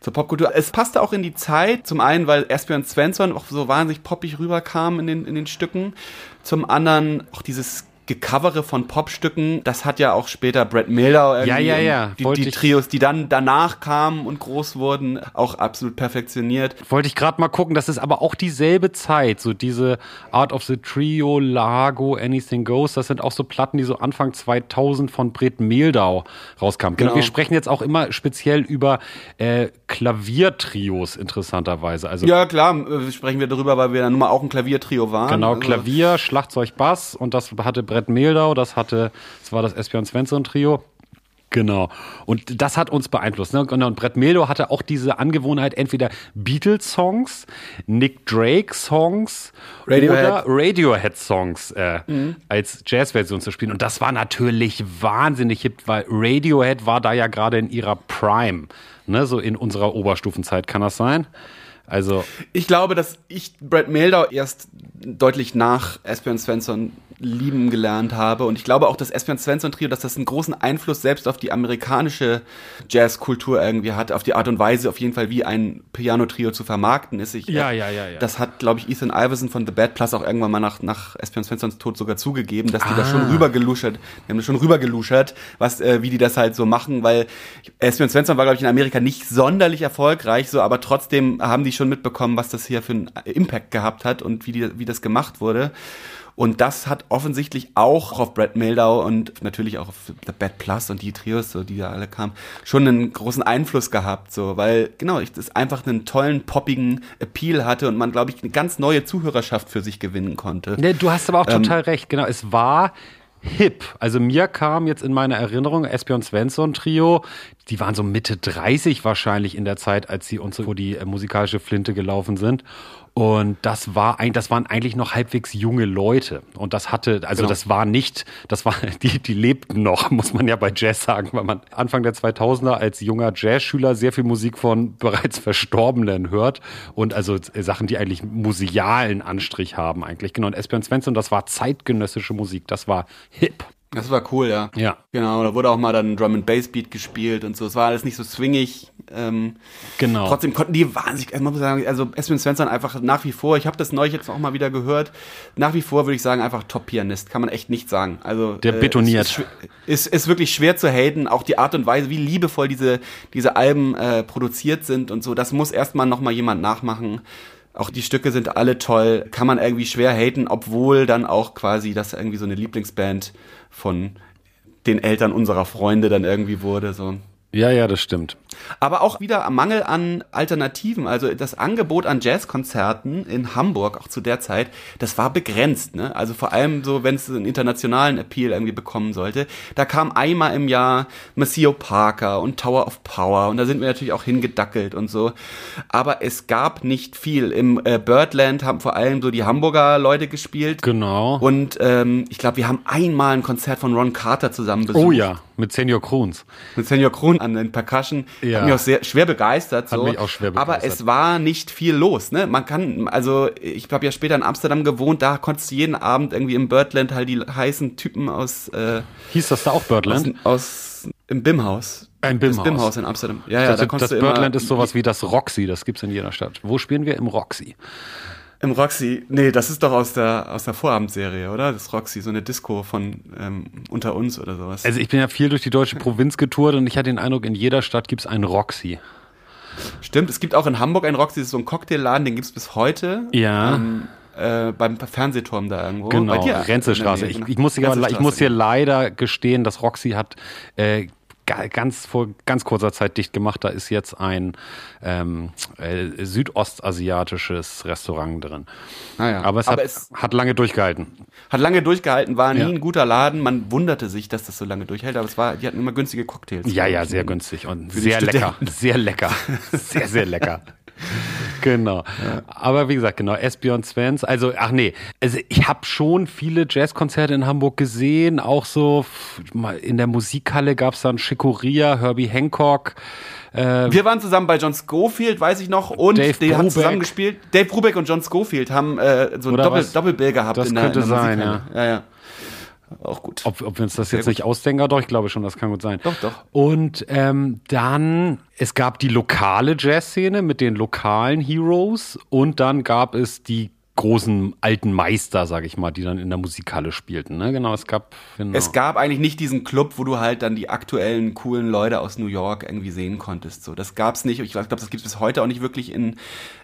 zur Popkultur. Es passte auch in die Zeit, zum einen, weil Espion Svensson auch so wahnsinnig poppig rüberkam in den, in den Stücken, zum anderen auch dieses Gecovere von Popstücken, das hat ja auch später Brad irgendwie Ja, ja, ja, die, die Trios, die dann danach kamen und groß wurden, auch absolut perfektioniert. Wollte ich gerade mal gucken, das ist aber auch dieselbe Zeit, so diese Art of the Trio, Lago, Anything Goes, das sind auch so Platten, die so Anfang 2000 von Bret Meldau rauskamen. Genau. Wir sprechen jetzt auch immer speziell über äh, Klaviertrios, interessanterweise. Also Ja, klar, äh, sprechen wir darüber, weil wir dann nun mal auch ein Klaviertrio waren. Genau, Also- Klavier, Schlagzeug, Bass und das hatte Brett Meldau, das hatte, das war das Espion Svensson Trio. Genau. Und das hat uns beeinflusst. Ne? Und Brett Meldau hatte auch diese Angewohnheit, entweder Beatles-Songs, Nick Drake-Songs Radiohead. oder Radiohead-Songs äh, als Jazz-Version zu spielen. Und das war natürlich wahnsinnig hip, weil Radiohead war da ja gerade in ihrer Prime. Ne? So in unserer Oberstufenzeit kann das sein. Also ich glaube, dass ich Brad Meldau erst deutlich nach Espion Svensson lieben gelernt habe. Und ich glaube auch, dass Espion Svensson Trio, dass das einen großen Einfluss selbst auf die amerikanische Jazzkultur irgendwie hat, auf die Art und Weise auf jeden Fall, wie ein Piano-Trio zu vermarkten ist. Ich, ja, ja, ja, ja. Das hat, glaube ich, Ethan Iverson von The Bad Plus auch irgendwann mal nach, nach Espion Svensons Tod sogar zugegeben, dass die ah. da schon rübergeluschert, die haben schon rübergeluschert, was, äh, wie die das halt so machen, weil Espion Svensson war, glaube ich, in Amerika nicht sonderlich erfolgreich, so, aber trotzdem haben die schon mitbekommen, was das hier für einen Impact gehabt hat und wie, die, wie das gemacht wurde. Und das hat offensichtlich auch auf Brad Meldau und natürlich auch auf The Bad Plus und die Trios, so, die da alle kamen, schon einen großen Einfluss gehabt, so, weil, genau, ich das einfach einen tollen, poppigen Appeal hatte und man, glaube ich, eine ganz neue Zuhörerschaft für sich gewinnen konnte. Nee, du hast aber auch ähm, total recht, genau. Es war hip. Also mir kam jetzt in meiner Erinnerung Espion Svensson Trio, die waren so Mitte 30 wahrscheinlich in der Zeit, als sie uns vor die äh, musikalische Flinte gelaufen sind. Und das war ein, das waren eigentlich noch halbwegs junge Leute. Und das hatte, also genau. das war nicht, das war, die, die lebten noch, muss man ja bei Jazz sagen, weil man Anfang der 2000er als junger Jazzschüler sehr viel Musik von bereits Verstorbenen hört. Und also Sachen, die eigentlich musealen Anstrich haben eigentlich. Genau. Und Espion Svensson, das war zeitgenössische Musik. Das war hip. Das war cool, ja. Ja. Genau, da wurde auch mal dann Drum and Bass Beat gespielt und so. Es war alles nicht so swingig. Ähm, genau. Trotzdem konnten die wahnsinnig, muss sagen, also Espen Svensson einfach nach wie vor, ich habe das neulich jetzt auch mal wieder gehört, nach wie vor würde ich sagen, einfach Top-Pianist, kann man echt nicht sagen. Also Der äh, betoniert. Ist, ist, ist, wirklich schwer zu haten, auch die Art und Weise, wie liebevoll diese, diese Alben äh, produziert sind und so, das muss erstmal nochmal jemand nachmachen. Auch die Stücke sind alle toll, kann man irgendwie schwer haten, obwohl dann auch quasi das irgendwie so eine Lieblingsband von den Eltern unserer Freunde dann irgendwie wurde. So. Ja, ja, das stimmt. Aber auch wieder am Mangel an Alternativen. Also das Angebot an Jazzkonzerten in Hamburg, auch zu der Zeit, das war begrenzt. Ne? Also vor allem so, wenn es einen internationalen Appeal irgendwie bekommen sollte. Da kam einmal im Jahr Maceo Parker und Tower of Power und da sind wir natürlich auch hingedackelt und so. Aber es gab nicht viel. Im äh, Birdland haben vor allem so die Hamburger Leute gespielt. Genau. Und ähm, ich glaube, wir haben einmal ein Konzert von Ron Carter zusammen besucht. Oh ja, mit Senior Kruns. Mit Senior Kruns an den Percussion. Ja. Hat mich auch sehr schwer begeistert. So. Hat mich auch schwer begeistert. Aber es war nicht viel los. Ne? Man kann, also ich habe ja später in Amsterdam gewohnt, da konntest du jeden Abend irgendwie im Birdland halt die heißen Typen aus. Äh, Hieß das da auch Birdland? Aus, aus im Bimhaus. Ein Bimhaus. Das Bimhaus in Amsterdam. Ja, ja, das, da das Birdland ist sowas wie das Roxy, das gibt's in jeder Stadt. Wo spielen wir? Im Roxy. Im Roxy, nee, das ist doch aus der, aus der Vorabendserie, oder? Das Roxy, so eine Disco von ähm, unter uns oder sowas. Also ich bin ja viel durch die deutsche Provinz getourt und ich hatte den Eindruck, in jeder Stadt gibt's einen Roxy. Stimmt, es gibt auch in Hamburg einen Roxy, das ist so ein Cocktailladen, den gibt's bis heute. Ja. Ähm, äh, beim Fernsehturm da irgendwo. Genau? Renzelstraße. Ich, ich, muss hier, ich muss hier leider gestehen, dass Roxy hat äh, ganz vor ganz kurzer Zeit dicht gemacht. Da ist jetzt ein ähm, äh, südostasiatisches Restaurant drin. Ah ja. Aber, es, Aber hat, es hat lange durchgehalten. Hat lange durchgehalten, war nie ja. ein guter Laden. Man wunderte sich, dass das so lange durchhält, aber es war, die hatten immer günstige Cocktails. Ja, ja, sehr günstig und sehr lecker. Sehr lecker. Sehr, sehr lecker. genau. Ja. Aber wie gesagt, genau, Espion Svens. Also, ach nee, also ich habe schon viele Jazzkonzerte in Hamburg gesehen. Auch so in der Musikhalle gab es dann Chicoria, Herbie Hancock. Äh, Wir waren zusammen bei John Schofield, weiß ich noch, und Dave die Brubeck. haben zusammen gespielt. Dave Brubeck und John Schofield haben äh, so ein Doppel, Doppelbill gehabt das in der, könnte in der sein, ja. ja, ja. Auch gut. Ob, ob wir uns das Sehr jetzt gut. nicht ausdenken, doch, ich glaube schon, das kann gut sein. Doch, doch. Und ähm, dann, es gab die lokale Jazzszene mit den lokalen Heroes und dann gab es die großen alten Meister, sage ich mal, die dann in der Musikhalle spielten. Ne? Genau, es gab. Genau. Es gab eigentlich nicht diesen Club, wo du halt dann die aktuellen coolen Leute aus New York irgendwie sehen konntest. So, das gab's nicht. Ich glaube, das gibt es bis heute auch nicht wirklich in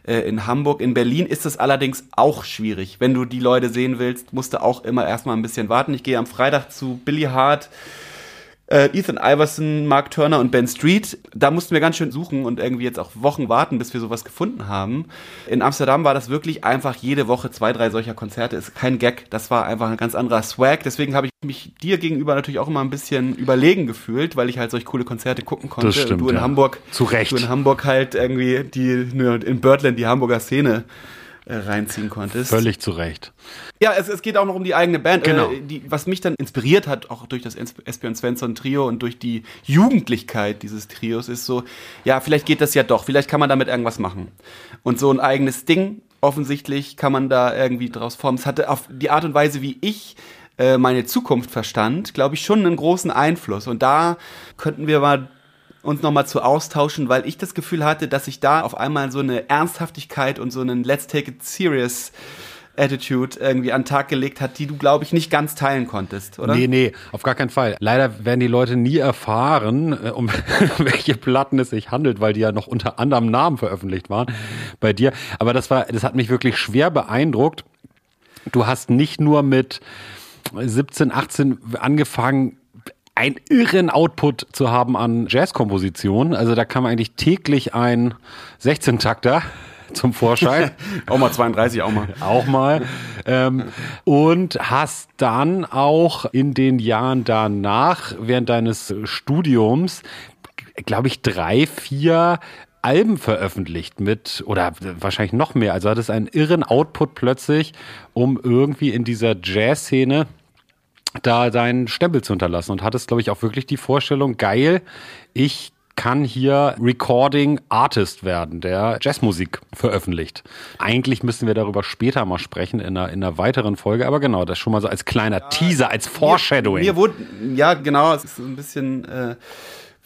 äh, in Hamburg. In Berlin ist es allerdings auch schwierig. Wenn du die Leute sehen willst, musst du auch immer erstmal ein bisschen warten. Ich gehe am Freitag zu Billy Hart Ethan Iverson, Mark Turner und Ben Street. Da mussten wir ganz schön suchen und irgendwie jetzt auch Wochen warten, bis wir sowas gefunden haben. In Amsterdam war das wirklich einfach jede Woche zwei, drei solcher Konzerte. Ist kein Gag. Das war einfach ein ganz anderer Swag. Deswegen habe ich mich dir gegenüber natürlich auch immer ein bisschen überlegen gefühlt, weil ich halt solch coole Konzerte gucken konnte. Das stimmt, du in ja. Hamburg, zu Recht. Du in Hamburg halt irgendwie die in Birdland die Hamburger Szene äh, reinziehen konntest. Völlig zu Recht. Ja, es, es geht auch noch um die eigene Band. Genau. Äh, die, was mich dann inspiriert hat, auch durch das Espion Svensson Trio und durch die Jugendlichkeit dieses Trios, ist so, ja, vielleicht geht das ja doch, vielleicht kann man damit irgendwas machen. Und so ein eigenes Ding, offensichtlich kann man da irgendwie draus formen. Es hatte auf die Art und Weise, wie ich äh, meine Zukunft verstand, glaube ich, schon einen großen Einfluss. Und da könnten wir mal uns nochmal zu austauschen, weil ich das Gefühl hatte, dass ich da auf einmal so eine Ernsthaftigkeit und so einen Let's take it serious Attitude irgendwie an den Tag gelegt hat, die du, glaube ich, nicht ganz teilen konntest, oder? Nee, nee, auf gar keinen Fall. Leider werden die Leute nie erfahren, äh, um welche Platten es sich handelt, weil die ja noch unter anderem Namen veröffentlicht waren bei dir. Aber das war, das hat mich wirklich schwer beeindruckt. Du hast nicht nur mit 17, 18 angefangen, einen irren Output zu haben an Jazzkompositionen. Also da kam eigentlich täglich ein 16-Takter zum Vorschein. auch mal 32, auch mal. auch mal. Ähm, und hast dann auch in den Jahren danach, während deines Studiums, glaube ich, drei, vier Alben veröffentlicht mit, oder wahrscheinlich noch mehr. Also hattest einen irren Output plötzlich, um irgendwie in dieser Jazz-Szene da deinen Stempel zu hinterlassen und hattest, glaube ich, auch wirklich die Vorstellung, geil, ich kann hier Recording Artist werden, der Jazzmusik veröffentlicht. Eigentlich müssen wir darüber später mal sprechen in einer, in einer weiteren Folge, aber genau, das schon mal so als kleiner Teaser, als Foreshadowing. Mir, mir wurde, ja, genau, es ist ein bisschen, äh,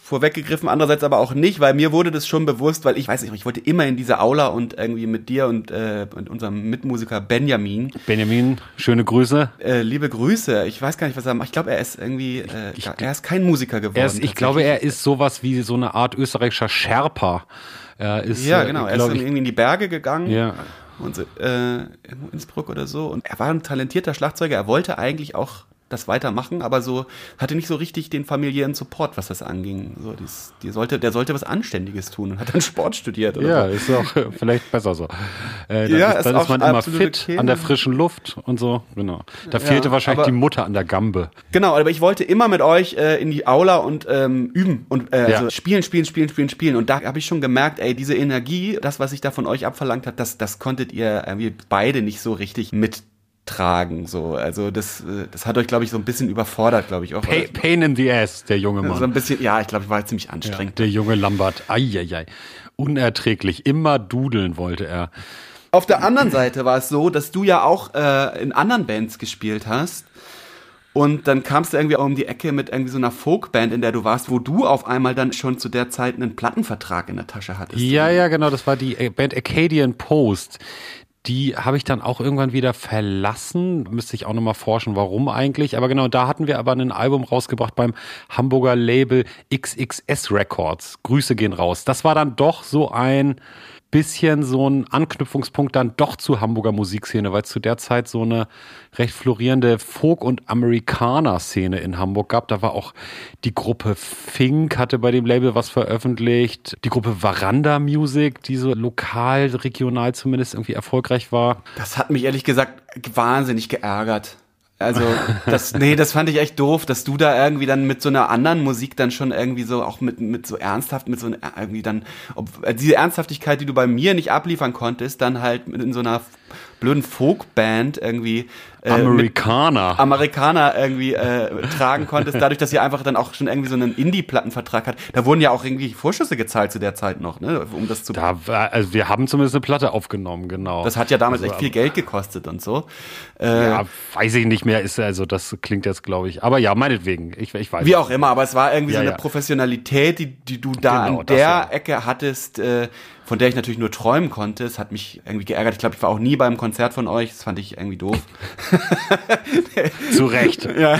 vorweggegriffen, andererseits aber auch nicht, weil mir wurde das schon bewusst, weil ich weiß nicht, ich wollte immer in diese Aula und irgendwie mit dir und, äh, und unserem Mitmusiker Benjamin. Benjamin, schöne Grüße. Äh, liebe Grüße. Ich weiß gar nicht, was er macht. Ich glaube, er ist irgendwie, äh, ich, er ist kein Musiker geworden. Ist, ich glaube, er ist sowas wie so eine Art österreichischer Sherpa. Er ist, ja, genau. Er ist ich, irgendwie in die Berge gegangen. Ja. Und so, äh, Innsbruck oder so. Und er war ein talentierter Schlagzeuger. Er wollte eigentlich auch das weitermachen, aber so hatte nicht so richtig den familiären Support, was das anging. So, dies, die sollte, der sollte was Anständiges tun und hat dann Sport studiert. Oder ja, so. ist auch vielleicht besser so. Äh, dann ja, ist, dann ist, ist man immer fit okay. an der frischen Luft und so. Genau. Da fehlte ja, wahrscheinlich aber, die Mutter an der Gambe. Genau, aber ich wollte immer mit euch äh, in die Aula und ähm, üben und äh, ja. also spielen, spielen, spielen, spielen, spielen. Und da habe ich schon gemerkt, ey, diese Energie, das, was ich da von euch abverlangt hat, das, das konntet ihr irgendwie beide nicht so richtig mit tragen. So, also das, äh, das hat euch, glaube ich, so ein bisschen überfordert, glaube ich auch. Pain, pain in the ass, der junge Mann. So ein bisschen, ja, ich glaube, ich war ziemlich anstrengend. Ja, der junge Lambert, eieiei. Unerträglich, immer dudeln wollte er. Auf der anderen Seite war es so, dass du ja auch äh, in anderen Bands gespielt hast. Und dann kamst du irgendwie auch um die Ecke mit irgendwie so einer Folkband, in der du warst, wo du auf einmal dann schon zu der Zeit einen Plattenvertrag in der Tasche hattest. Ja, ja, genau. Das war die Band Acadian Post die habe ich dann auch irgendwann wieder verlassen. Müsste ich auch nochmal forschen, warum eigentlich. Aber genau, da hatten wir aber ein Album rausgebracht beim Hamburger Label XXS Records. Grüße gehen raus. Das war dann doch so ein bisschen so ein Anknüpfungspunkt dann doch zur Hamburger Musikszene, weil es zu der Zeit so eine recht florierende Folk- und Amerikaner-Szene in Hamburg gab. Da war auch die Gruppe Fink, hatte bei dem Label was veröffentlicht. Die Gruppe Veranda Music, die so lokal, regional zumindest irgendwie erfolgreich war. Das hat mich ehrlich gesagt wahnsinnig geärgert. Also, das, nee, das fand ich echt doof, dass du da irgendwie dann mit so einer anderen Musik dann schon irgendwie so, auch mit, mit so ernsthaft, mit so irgendwie dann, ob, diese Ernsthaftigkeit, die du bei mir nicht abliefern konntest, dann halt in so einer blöden Folkband irgendwie äh, Amerikaner Amerikaner irgendwie äh, tragen konntest, dadurch, dass sie einfach dann auch schon irgendwie so einen Indie-Plattenvertrag hat. Da wurden ja auch irgendwie Vorschüsse gezahlt zu der Zeit noch, ne, um das zu. Da, also wir haben zumindest eine Platte aufgenommen, genau. Das hat ja damals also, echt viel Geld gekostet und so. Äh, ja, weiß ich nicht mehr, ist also das klingt jetzt, glaube ich. Aber ja, meinetwegen, ich, ich weiß. Wie auch immer, aber es war irgendwie ja, so eine ja. Professionalität, die, die du da genau, an der. Ecke hattest. Äh, von der ich natürlich nur träumen konnte. Es hat mich irgendwie geärgert. Ich glaube, ich war auch nie beim Konzert von euch. Das fand ich irgendwie doof. Zu Recht. ja,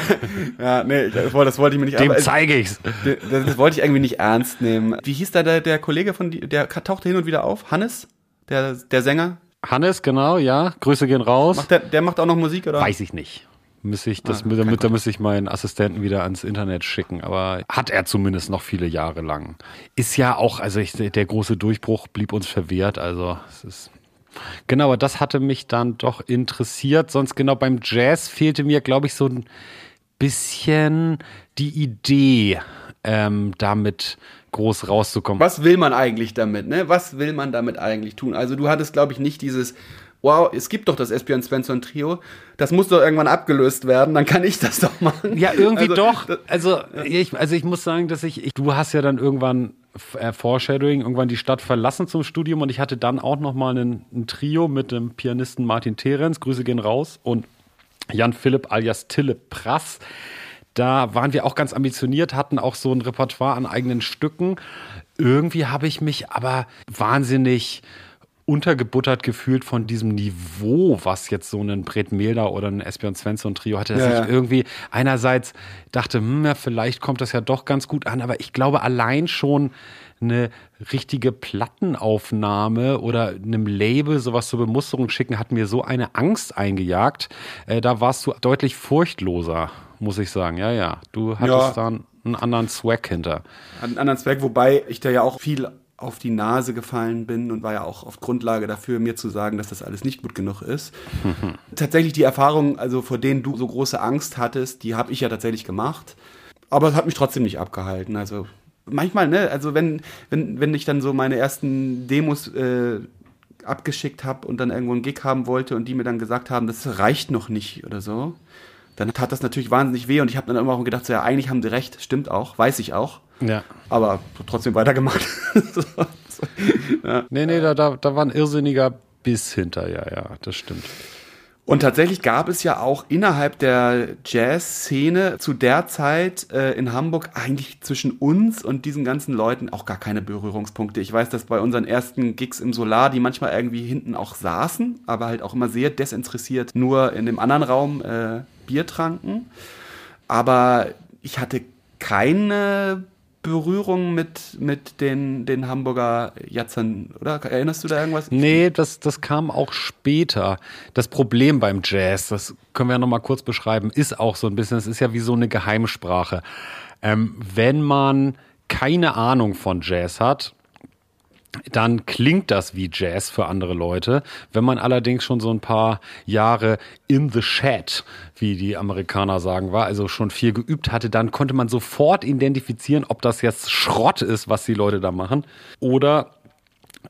ja, nee, das wollte ich mir nicht. Dem aber, zeige ich's. Das, das, wollte ich irgendwie nicht ernst nehmen. Wie hieß da der, der Kollege von, der tauchte hin und wieder auf? Hannes? Der, der Sänger? Hannes, genau, ja. Grüße gehen raus. Macht der, der macht auch noch Musik, oder? Weiß ich nicht. Müsste ich das, ah, damit, da müsste ich meinen Assistenten wieder ans Internet schicken. Aber hat er zumindest noch viele Jahre lang. Ist ja auch, also ich, der große Durchbruch blieb uns verwehrt. Also es ist Genau, aber das hatte mich dann doch interessiert. Sonst genau beim Jazz fehlte mir, glaube ich, so ein bisschen die Idee, ähm, damit groß rauszukommen. Was will man eigentlich damit? Ne? Was will man damit eigentlich tun? Also du hattest, glaube ich, nicht dieses wow, es gibt doch das Espion Svensson Trio, das muss doch irgendwann abgelöst werden, dann kann ich das doch machen. Ja, irgendwie also, doch. Also, ja. ich, also ich muss sagen, dass ich, ich, du hast ja dann irgendwann äh, Foreshadowing, irgendwann die Stadt verlassen zum Studium und ich hatte dann auch noch mal einen, ein Trio mit dem Pianisten Martin Terenz, Grüße gehen raus, und Jan Philipp alias Tille Prass. Da waren wir auch ganz ambitioniert, hatten auch so ein Repertoire an eigenen Stücken. Irgendwie habe ich mich aber wahnsinnig untergebuttert gefühlt von diesem Niveau, was jetzt so ein Brett Melder oder ein Espion Svensson Trio hatte, dass ja, ich irgendwie einerseits dachte, hm, ja, vielleicht kommt das ja doch ganz gut an, aber ich glaube allein schon eine richtige Plattenaufnahme oder einem Label sowas zur Bemusterung schicken, hat mir so eine Angst eingejagt. Äh, da warst du deutlich furchtloser, muss ich sagen. Ja, ja. Du hattest ja. dann einen anderen Swag hinter. Einen anderen Swag, wobei ich da ja auch viel auf die Nase gefallen bin und war ja auch oft Grundlage dafür, mir zu sagen, dass das alles nicht gut genug ist. tatsächlich die Erfahrung, also vor denen du so große Angst hattest, die habe ich ja tatsächlich gemacht. Aber es hat mich trotzdem nicht abgehalten. Also manchmal, ne, also wenn, wenn, wenn ich dann so meine ersten Demos äh, abgeschickt habe und dann irgendwo einen Gig haben wollte und die mir dann gesagt haben, das reicht noch nicht oder so, dann tat das natürlich wahnsinnig weh und ich habe dann immer auch gedacht, so, ja, eigentlich haben sie recht, stimmt auch, weiß ich auch. Ja. Aber trotzdem weitergemacht. so, so, ja. Nee, nee, da, da, da war ein irrsinniger Biss hinter, ja, ja, das stimmt. Und tatsächlich gab es ja auch innerhalb der Jazz-Szene zu der Zeit äh, in Hamburg eigentlich zwischen uns und diesen ganzen Leuten auch gar keine Berührungspunkte. Ich weiß, dass bei unseren ersten Gigs im Solar, die manchmal irgendwie hinten auch saßen, aber halt auch immer sehr desinteressiert nur in dem anderen Raum äh, Bier tranken. Aber ich hatte keine Berührung mit, mit den, den Hamburger Jatzern, oder? Erinnerst du da irgendwas? Nee, das, das kam auch später. Das Problem beim Jazz, das können wir ja nochmal kurz beschreiben, ist auch so ein bisschen, es ist ja wie so eine Geheimsprache. Ähm, wenn man keine Ahnung von Jazz hat, dann klingt das wie Jazz für andere Leute. Wenn man allerdings schon so ein paar Jahre in the shed, wie die Amerikaner sagen, war, also schon viel geübt hatte, dann konnte man sofort identifizieren, ob das jetzt Schrott ist, was die Leute da machen, oder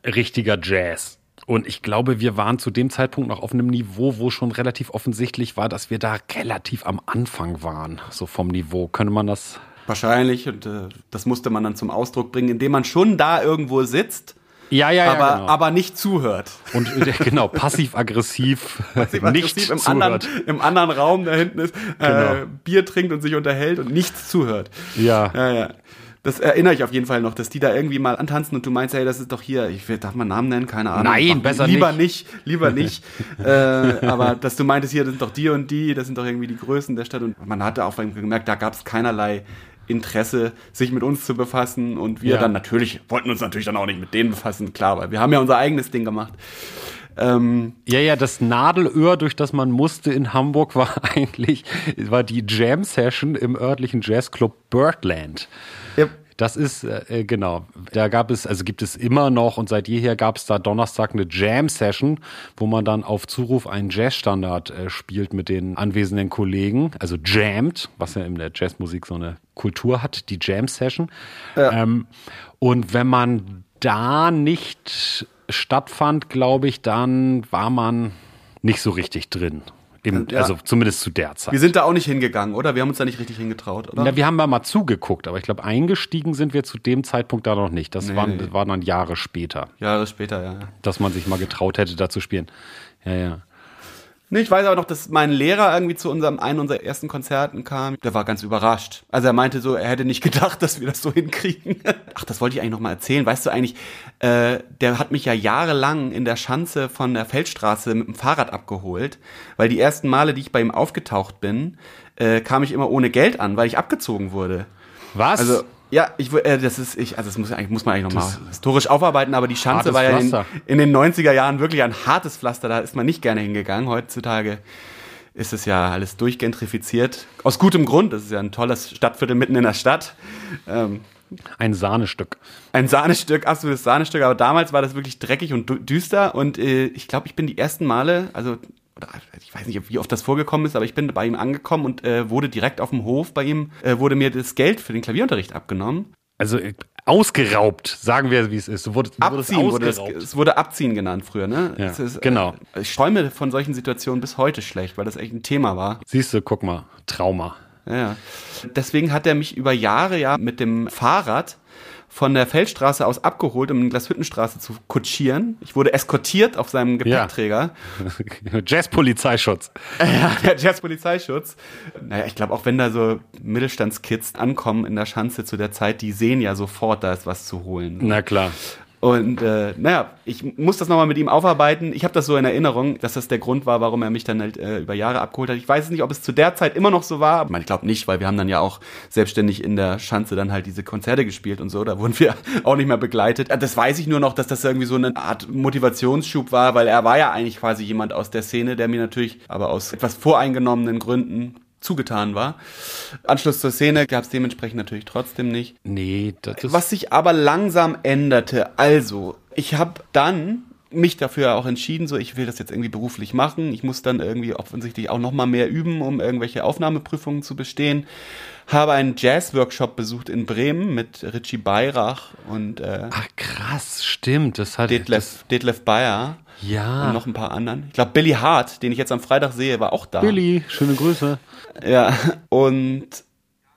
richtiger Jazz. Und ich glaube, wir waren zu dem Zeitpunkt noch auf einem Niveau, wo schon relativ offensichtlich war, dass wir da relativ am Anfang waren, so vom Niveau. Könnte man das Wahrscheinlich. Und äh, das musste man dann zum Ausdruck bringen, indem man schon da irgendwo sitzt. Ja, ja, ja. Aber, genau. aber nicht zuhört. Und äh, genau, passiv-aggressiv passiv nicht im zuhört. Anderen, Im anderen Raum da hinten ist, äh, genau. Bier trinkt und sich unterhält und nichts zuhört. Ja. Ja, ja. Das erinnere ich auf jeden Fall noch, dass die da irgendwie mal antanzen und du meinst, hey, das ist doch hier, ich darf man Namen nennen? Keine Ahnung. Nein, Ach, besser lieber nicht. Lieber nicht, lieber nicht. äh, aber dass du meintest, hier, das sind doch die und die, das sind doch irgendwie die Größen der Stadt und man hatte auch gemerkt, da gab es keinerlei Interesse, sich mit uns zu befassen. Und wir ja. dann natürlich, wollten uns natürlich dann auch nicht mit denen befassen, klar, weil wir haben ja unser eigenes Ding gemacht. Ähm, ja, ja, das Nadelöhr, durch das man musste in Hamburg, war eigentlich, war die Jam-Session im örtlichen Jazzclub Birdland. Yep. Das ist, äh, genau, da gab es, also gibt es immer noch und seit jeher gab es da Donnerstag eine Jam-Session, wo man dann auf Zuruf einen Jazzstandard äh, spielt mit den anwesenden Kollegen, also jammed, was ja in der Jazzmusik so eine Kultur hat, die Jam-Session. Ja. Ähm, und wenn man da nicht stattfand, glaube ich, dann war man nicht so richtig drin. Im, ja. Also zumindest zu der Zeit. Wir sind da auch nicht hingegangen, oder? Wir haben uns da nicht richtig hingetraut, oder? Ja, wir haben da mal zugeguckt, aber ich glaube, eingestiegen sind wir zu dem Zeitpunkt da noch nicht. Das nee, waren, nee. waren dann Jahre später. Jahre später, ja. Dass man sich mal getraut hätte, da zu spielen. Ja, ja. Nee, ich weiß aber noch, dass mein Lehrer irgendwie zu unserem einen unserer ersten Konzerten kam. Der war ganz überrascht. Also er meinte so, er hätte nicht gedacht, dass wir das so hinkriegen. Ach, das wollte ich eigentlich noch mal erzählen. Weißt du eigentlich, äh, der hat mich ja jahrelang in der Schanze von der Feldstraße mit dem Fahrrad abgeholt, weil die ersten Male, die ich bei ihm aufgetaucht bin, äh, kam ich immer ohne Geld an, weil ich abgezogen wurde. Was? Also ja, ich, äh, das ist, ich, also das muss, eigentlich, muss man eigentlich nochmal historisch aufarbeiten, aber die Schanze war ja in, in, den 90er Jahren wirklich ein hartes Pflaster, da ist man nicht gerne hingegangen. Heutzutage ist es ja alles durchgentrifiziert. Aus gutem Grund, das ist ja ein tolles Stadtviertel mitten in der Stadt. Ähm, ein Sahnestück. Ein Sahnestück, absolutes Sahnestück, aber damals war das wirklich dreckig und düster und äh, ich glaube, ich bin die ersten Male, also oder ich weiß nicht, wie oft das vorgekommen ist, aber ich bin bei ihm angekommen und äh, wurde direkt auf dem Hof bei ihm, äh, wurde mir das Geld für den Klavierunterricht abgenommen. Also äh, ausgeraubt, sagen wir, wie es ist. Du wurdest, du wurdest Abziehen wurde es, es wurde Abziehen genannt früher, ne? Ja, ist, genau. Äh, ich träume von solchen Situationen bis heute schlecht, weil das echt ein Thema war. Siehst du, guck mal, Trauma. Ja. Deswegen hat er mich über Jahre ja mit dem Fahrrad von der Feldstraße aus abgeholt, um in Glashüttenstraße zu kutschieren. Ich wurde eskortiert auf seinem Gepäckträger. Jazz-Polizeischutz. Ja, der Jazzpolizeischutz. Naja, ich glaube, auch wenn da so Mittelstandskids ankommen in der Schanze zu der Zeit, die sehen ja sofort, da ist was zu holen. Na klar. Und äh, naja, ich muss das nochmal mit ihm aufarbeiten. Ich habe das so in Erinnerung, dass das der Grund war, warum er mich dann halt äh, über Jahre abgeholt hat. Ich weiß nicht, ob es zu der Zeit immer noch so war. Ich, meine, ich glaube nicht, weil wir haben dann ja auch selbstständig in der Schanze dann halt diese Konzerte gespielt und so. Da wurden wir auch nicht mehr begleitet. Äh, Das weiß ich nur noch, dass das irgendwie so eine Art Motivationsschub war, weil er war ja eigentlich quasi jemand aus der Szene, der mir natürlich aber aus etwas voreingenommenen Gründen zugetan war. Anschluss zur Szene gab es dementsprechend natürlich trotzdem nicht. Nee, das ist. Was sich aber langsam änderte. Also, ich habe dann mich dafür auch entschieden, so ich will das jetzt irgendwie beruflich machen. Ich muss dann irgendwie offensichtlich auch noch mal mehr üben, um irgendwelche Aufnahmeprüfungen zu bestehen. Habe einen Jazz-Workshop besucht in Bremen mit Richie Beirach und äh, Ach krass, stimmt. Das hat Detlef, Detlef Bayer Das, ja. und noch ein paar anderen. Ich glaube, Billy Hart, den ich jetzt am Freitag sehe, war auch da. Billy, schöne Grüße. Ja, und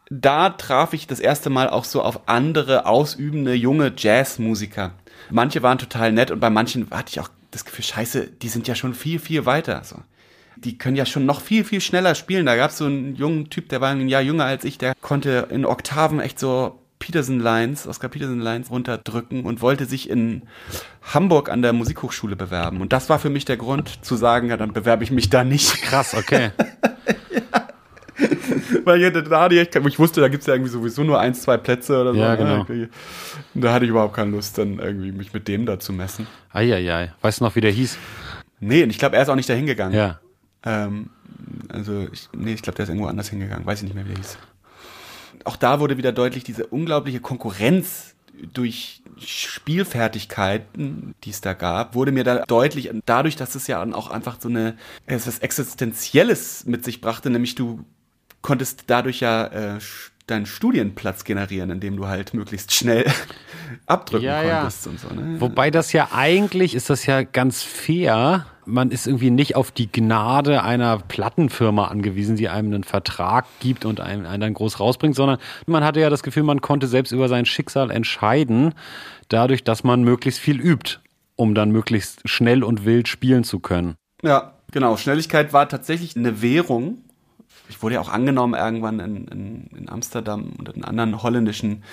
da traf ich das erste Mal auch so auf andere ausübende junge Jazzmusiker. Manche waren total nett und bei manchen hatte ich auch das Gefühl, scheiße, die sind ja schon viel, viel weiter. So. Die können ja schon noch viel, viel schneller spielen. Da gab es so einen jungen Typ, der war ein Jahr jünger als ich, der konnte in Oktaven echt so Peterson-Lines, Oscar Peterson-Lines runterdrücken und wollte sich in Hamburg an der Musikhochschule bewerben. Und das war für mich der Grund zu sagen, ja, dann bewerbe ich mich da nicht. Krass, okay. Weil ich, da hatte ich, echt ich wusste, da gibt's ja irgendwie sowieso nur ein, zwei Plätze oder so. Ja, ne? genau. Und Da hatte ich überhaupt keine Lust, dann irgendwie mich mit dem da zu messen. Eieiei. Weißt du noch, wie der hieß? Nee, ich glaube, er ist auch nicht dahin gegangen. Ja. Ähm, also, ich, nee, ich glaube, der ist irgendwo anders hingegangen. Weiß ich nicht mehr, wie der hieß. Auch da wurde wieder deutlich diese unglaubliche Konkurrenz durch Spielfertigkeiten, die es da gab, wurde mir da deutlich, dadurch, dass es ja auch einfach so eine, etwas Existenzielles mit sich brachte, nämlich du konntest dadurch ja äh, deinen Studienplatz generieren, indem du halt möglichst schnell abdrücken Ja, ja. konntest und so. Ne? Wobei das ja eigentlich ist das ja ganz fair. Man ist irgendwie nicht auf die Gnade einer Plattenfirma angewiesen, die einem einen Vertrag gibt und einen, einen dann groß rausbringt, sondern man hatte ja das Gefühl, man konnte selbst über sein Schicksal entscheiden, dadurch, dass man möglichst viel übt, um dann möglichst schnell und wild spielen zu können. Ja, genau. Schnelligkeit war tatsächlich eine Währung. Ich wurde ja auch angenommen irgendwann in, in, in Amsterdam und in anderen holländischen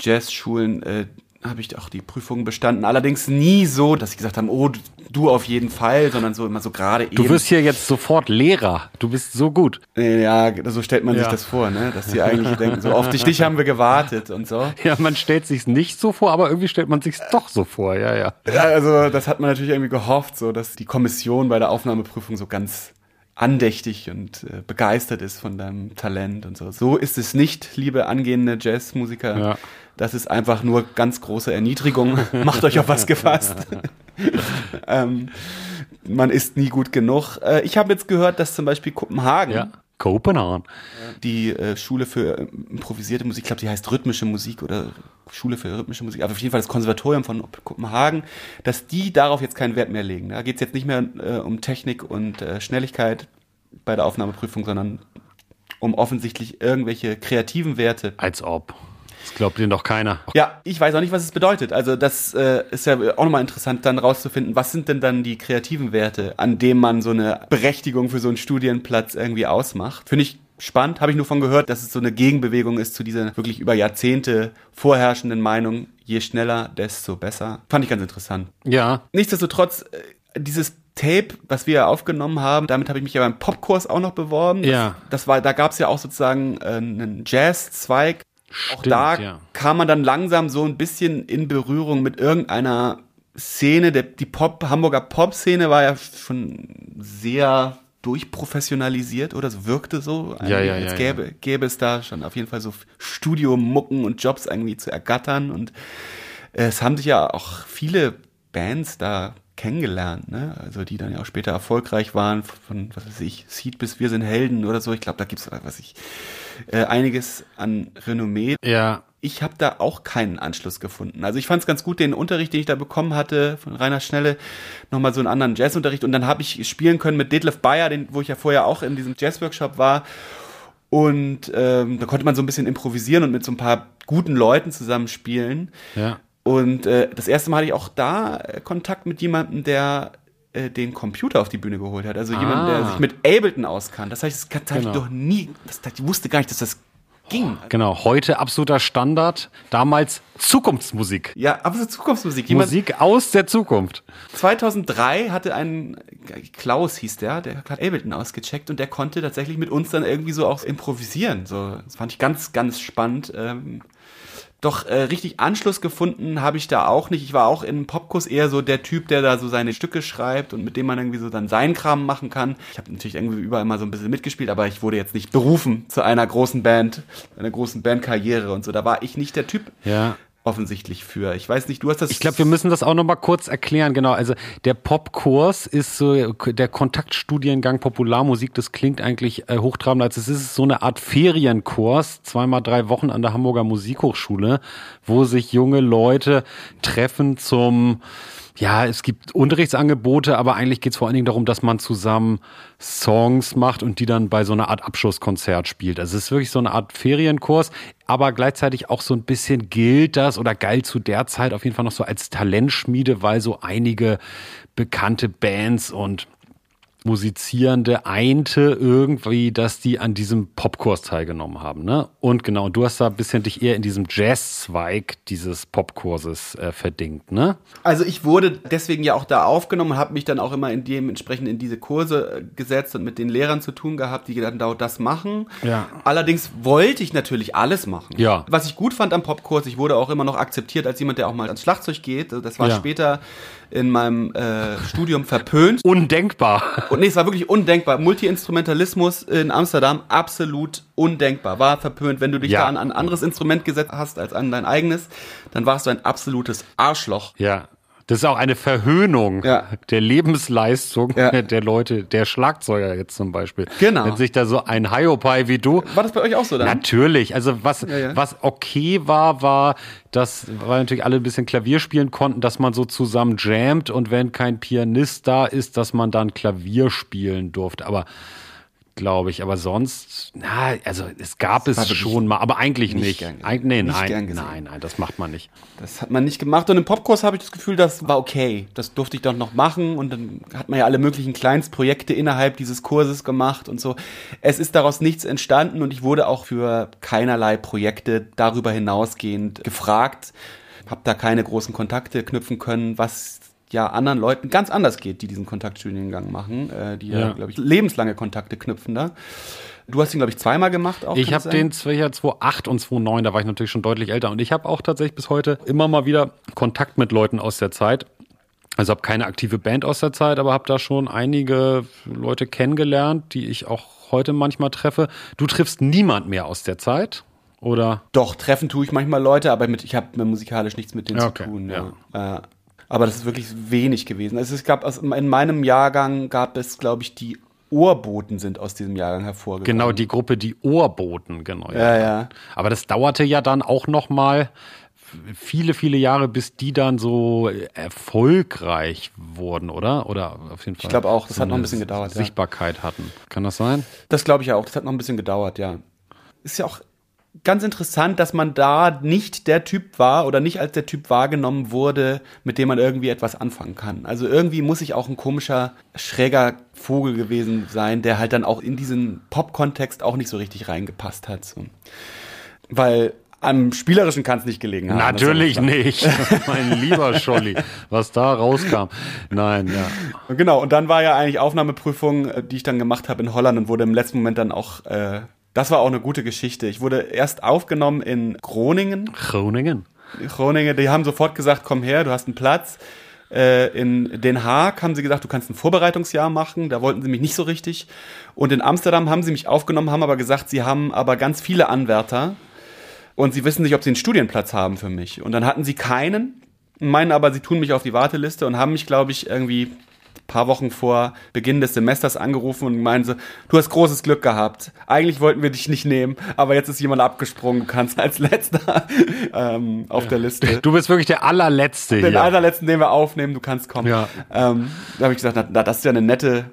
Jazzschulen. Äh, habe ich auch die Prüfungen bestanden. Allerdings nie so, dass sie gesagt haben, oh, du auf jeden Fall, sondern so immer so gerade Du eben. wirst hier jetzt sofort Lehrer. Du bist so gut. Äh, ja, so stellt man sich Ja. das vor, ne? Dass die eigentlich denken, so auf dich, dich haben wir gewartet und so. Ja, man stellt sich's nicht so vor, aber irgendwie stellt man sich's doch so vor. Ja, ja. Ja, also das hat man natürlich irgendwie gehofft, so dass die Kommission bei der Aufnahmeprüfung so ganz andächtig und äh, begeistert ist von deinem Talent und so. So ist es nicht, liebe angehende Jazzmusiker. Ja. Das ist einfach nur ganz große Erniedrigung. Macht euch auf was gefasst. ähm, man ist nie gut genug. Äh, ich habe jetzt gehört, dass zum Beispiel Kopenhagen Ja. Kopenhagen. die äh, Schule für äh, improvisierte Musik, ich glaube, die heißt rhythmische Musik oder Schule für rhythmische Musik, aber auf jeden Fall das Konservatorium von Kopenhagen, dass die darauf jetzt keinen Wert mehr legen. Da geht es jetzt nicht mehr äh, um Technik und äh, Schnelligkeit bei der Aufnahmeprüfung, sondern um offensichtlich irgendwelche kreativen Werte. Als ob. Das glaubt denen doch keiner. Ja, ich weiß auch nicht, was es bedeutet. Also das äh, ist ja auch nochmal interessant, dann rauszufinden, was sind denn dann die kreativen Werte, an denen man so eine Berechtigung für so einen Studienplatz irgendwie ausmacht. Finde ich spannend, habe ich nur von gehört, dass es so eine Gegenbewegung ist zu dieser wirklich über Jahrzehnte vorherrschenden Meinung, je schneller, desto besser. Fand ich ganz interessant. Ja. Nichtsdestotrotz, äh, dieses Tape, was wir aufgenommen haben, damit habe ich mich ja beim Popkurs auch noch beworben. Das, Ja. Das war, da gab es ja auch sozusagen äh, einen Jazz-Zweig. Auch Stimmt, da ja. kam man dann langsam so ein bisschen in Berührung mit irgendeiner Szene. Der, die Pop, Hamburger Pop-Szene war ja schon sehr durchprofessionalisiert oder so wirkte so. Ja, ja, als ja, gäbe, gäbe es da schon auf jeden Fall so Studiomucken und Jobs irgendwie zu ergattern und äh, es haben sich ja auch viele Bands da kennengelernt, ne? Also die dann ja auch später erfolgreich waren, von was weiß ich, Seed bis Wir sind Helden oder so. Ich glaube, da gibt's was ich, äh, einiges an Renommee. Ja. ich habe da auch keinen Anschluss gefunden. Also ich fand es ganz gut, den Unterricht, den ich da bekommen hatte von Rainer Schnelle, nochmal so einen anderen Jazzunterricht. Und dann habe ich spielen können mit Detlef Bayer, den, wo ich ja vorher auch in diesem Jazzworkshop war. Und ähm, da konnte man so ein bisschen improvisieren und mit so ein paar guten Leuten zusammen spielen. Ja. Und äh, das erste Mal hatte ich auch da äh, Kontakt mit jemandem, der äh, den Computer auf die Bühne geholt hat. Also jemand, der Ah. sich mit Ableton auskannt. Das heißt, das habe Genau. ich doch nie, das, ich wusste gar nicht, dass das ging. Genau, heute absoluter Standard, damals Zukunftsmusik. Ja, absolut Zukunftsmusik. Jemand, Musik aus der Zukunft. 2003 hatte ein Klaus hieß der, der hat Ableton ausgecheckt und der konnte tatsächlich mit uns dann irgendwie so auch improvisieren. So, das fand ich ganz, ganz spannend. Ähm, doch äh, richtig Anschluss gefunden habe ich da auch nicht. Ich war auch in Popkurs eher so der Typ, der da so seine Stücke schreibt und mit dem man irgendwie so dann seinen Kram machen kann. Ich habe natürlich irgendwie überall mal so ein bisschen mitgespielt, aber ich wurde jetzt nicht berufen zu einer großen Band, einer großen Bandkarriere und so. Da war ich nicht der Typ Ja. Offensichtlich für. Ich weiß nicht, du hast das. Ich glaube, wir müssen das auch noch mal kurz erklären. Genau, also der Popkurs ist so der Kontaktstudiengang Popularmusik. Das klingt eigentlich äh, hochtrabend, als es ist so eine Art Ferienkurs, zweimal drei Wochen an der Hamburger Musikhochschule, wo sich junge Leute treffen zum ja, es gibt Unterrichtsangebote, aber eigentlich geht es vor allen Dingen darum, dass man zusammen Songs macht und die dann bei so einer Art Abschlusskonzert spielt. Also es ist wirklich so eine Art Ferienkurs, aber gleichzeitig auch so ein bisschen gilt das oder galt zu der Zeit auf jeden Fall noch so als Talentschmiede, weil so einige bekannte Bands und Musizierende einte irgendwie, dass die an diesem Popkurs teilgenommen haben. Ne? Und genau, du hast da ein bisschen dich eher in diesem Jazz-Zweig dieses Popkurses äh, verdingt. Ne? Also ich wurde deswegen ja auch da aufgenommen und habe mich dann auch immer in dementsprechend in diese Kurse äh, gesetzt und mit den Lehrern zu tun gehabt, die dann da das machen. Ja. Allerdings wollte ich natürlich alles machen. Ja. Was ich gut fand am Popkurs, ich wurde auch immer noch akzeptiert als jemand, der auch mal ans Schlagzeug geht. Also Das war Ja. später in meinem äh, Studium verpönt. Undenkbar. Und nee, es war wirklich undenkbar. Multi-Instrumentalismus in Amsterdam absolut undenkbar. War verpönt. Wenn du dich Ja. da an ein anderes Instrument gesetzt hast als an dein eigenes, dann warst du ein absolutes Arschloch. Ja. Das ist auch eine Verhöhnung Ja. der Lebensleistung Ja. der Leute, der Schlagzeuger jetzt zum Beispiel. Genau. Wenn sich da so ein Hiopai wie du War das bei euch auch so dann? Natürlich. Also was, ja. was okay war, war, dass, weil natürlich alle ein bisschen Klavier spielen konnten, dass man so zusammen jammt und wenn kein Pianist da ist, dass man dann Klavier spielen durfte. Aber glaube ich, aber sonst, na, also es gab es war wirklich schon mal, aber eigentlich nicht nicht. Eig nee, Nicht nein, nein, nein, das macht man nicht. Das hat man nicht gemacht. Und im Popkurs habe ich das Gefühl, das war okay. Das durfte ich doch noch machen. Und dann hat man ja alle möglichen Kleinstprojekte innerhalb dieses Kurses gemacht und so. Es ist daraus nichts entstanden und ich wurde auch für keinerlei Projekte darüber hinausgehend gefragt. Habe da keine großen Kontakte knüpfen können, was ja anderen Leuten ganz anders geht, die diesen Kontaktstudiengang machen, äh, die ja, Ja. glaube ich, lebenslange Kontakte knüpfen da. Du hast ihn, glaube ich, zweimal gemacht auch. Ich habe den zwar 2008 und 2009, da war ich natürlich schon deutlich älter. Und ich habe auch tatsächlich bis heute immer mal wieder Kontakt mit Leuten aus der Zeit. Also habe keine aktive Band aus der Zeit, aber habe da schon einige Leute kennengelernt, die ich auch heute manchmal treffe. Du triffst niemand mehr aus der Zeit, oder? Doch, treffen tue ich manchmal Leute, aber mit, ich habe musikalisch nichts mit denen Ja, zu okay, tun. Ja. Äh, aber das ist wirklich wenig gewesen. Also es gab aus, in meinem Jahrgang gab es, glaube ich, die Ohrboten sind aus diesem Jahrgang hervorgegangen. Genau, die Gruppe, die Ohrboten, genau. Ja, ja. Aber das dauerte ja dann auch noch mal viele, viele Jahre, bis die dann so erfolgreich wurden, oder? Oder auf jeden Fall. Ich glaube auch, das so hat noch ein bisschen gedauert, ja. Sichtbarkeit hatten. Kann das sein? Das glaube ich ja auch. Das hat noch ein bisschen gedauert, ja. Ist ja auch ganz interessant, dass man da nicht der Typ war oder nicht als der Typ wahrgenommen wurde, mit dem man irgendwie etwas anfangen kann. Also irgendwie muss ich auch ein komischer, schräger Vogel gewesen sein, der halt dann auch in diesen Pop-Kontext auch nicht so richtig reingepasst hat. So. Weil am Spielerischen kann es nicht gelegen haben. Natürlich nicht. mein lieber Scholli, was da rauskam. Nein, ja. Genau, und dann war ja eigentlich Aufnahmeprüfung, äh, die ich dann gemacht habe in Holland und wurde im letzten Moment dann auch, äh, das war auch eine gute Geschichte. Ich wurde erst aufgenommen in Groningen. Groningen. Groningen, die haben sofort gesagt, komm her, du hast einen Platz. Äh, in Den Haag haben sie gesagt, du kannst ein Vorbereitungsjahr machen. Da wollten sie mich nicht so richtig. Und in Amsterdam haben sie mich aufgenommen, haben aber gesagt, sie haben aber ganz viele Anwärter. Und sie wissen nicht, ob sie einen Studienplatz haben für mich. Und dann hatten sie keinen, meinen aber, sie tun mich auf die Warteliste und haben mich, glaube ich, irgendwie paar Wochen vor Beginn des Semesters angerufen und meinte so, du hast großes Glück gehabt. Eigentlich wollten wir dich nicht nehmen, aber jetzt ist jemand abgesprungen. Du kannst als letzter ähm, auf der Liste. Du bist wirklich der allerletzte Den hier. allerletzten, den wir aufnehmen, du kannst kommen. Ja. Ähm, da habe ich gesagt, na, das ist ja eine nette,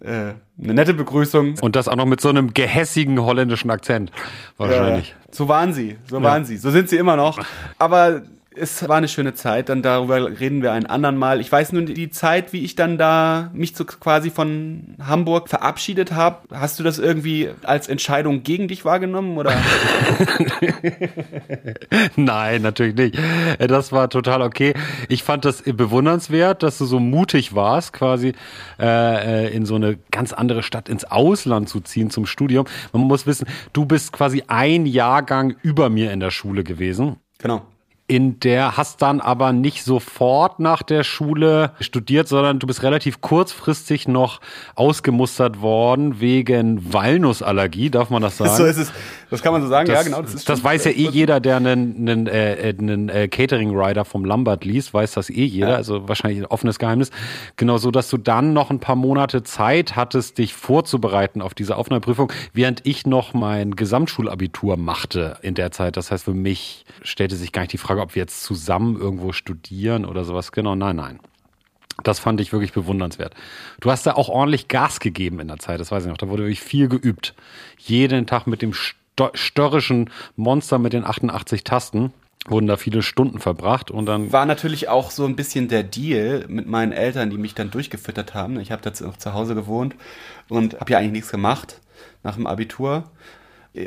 äh, eine nette Begrüßung. Und das auch noch mit so einem gehässigen holländischen Akzent. Wahrscheinlich. Ja, so waren sie, so waren sie, so sind sie immer noch. Aber es war eine schöne Zeit, dann darüber reden wir ein andern Mal. Ich weiß nur die Zeit, wie ich dann da mich so quasi von Hamburg verabschiedet habe. Hast du das irgendwie als Entscheidung gegen dich wahrgenommen oder? Nein, natürlich nicht. Äh, Das war total okay. Ich fand das bewundernswert, dass du so mutig warst, quasi äh, äh, in so eine ganz andere Stadt ins Ausland zu ziehen zum Studium. Man muss wissen, du bist quasi ein Jahrgang über mir in der Schule gewesen. genau. In der hast dann aber nicht sofort nach der Schule studiert, sondern du bist relativ kurzfristig noch ausgemustert worden wegen Walnussallergie, darf man das sagen? So ist es. Das kann man so sagen. Das, ja, genau. Das, das weiß ja eh jeder, der einen, einen, äh, einen äh, Catering-Rider vom Lambert liest, weiß das eh jeder. Ja. Also wahrscheinlich ein offenes Geheimnis. Genau so, dass du dann noch ein paar Monate Zeit hattest, dich vorzubereiten auf diese Aufnahmeprüfung, während ich noch mein Gesamtschulabitur machte in der Zeit. Das heißt, für mich stellte sich gar nicht die Frage, ob wir jetzt zusammen irgendwo studieren oder sowas. Genau, nein, nein. Das fand ich wirklich bewundernswert. Du hast da auch ordentlich Gas gegeben in der Zeit, das weiß ich noch. Da wurde wirklich viel geübt. Jeden Tag mit dem sto- störrischen Monster mit den 88 Tasten wurden da viele Stunden verbracht und dann war natürlich auch so ein bisschen der Deal mit meinen Eltern, die mich dann durchgefüttert haben. Ich habe da zu- noch zu Hause gewohnt und habe ja eigentlich nichts gemacht nach dem Abitur.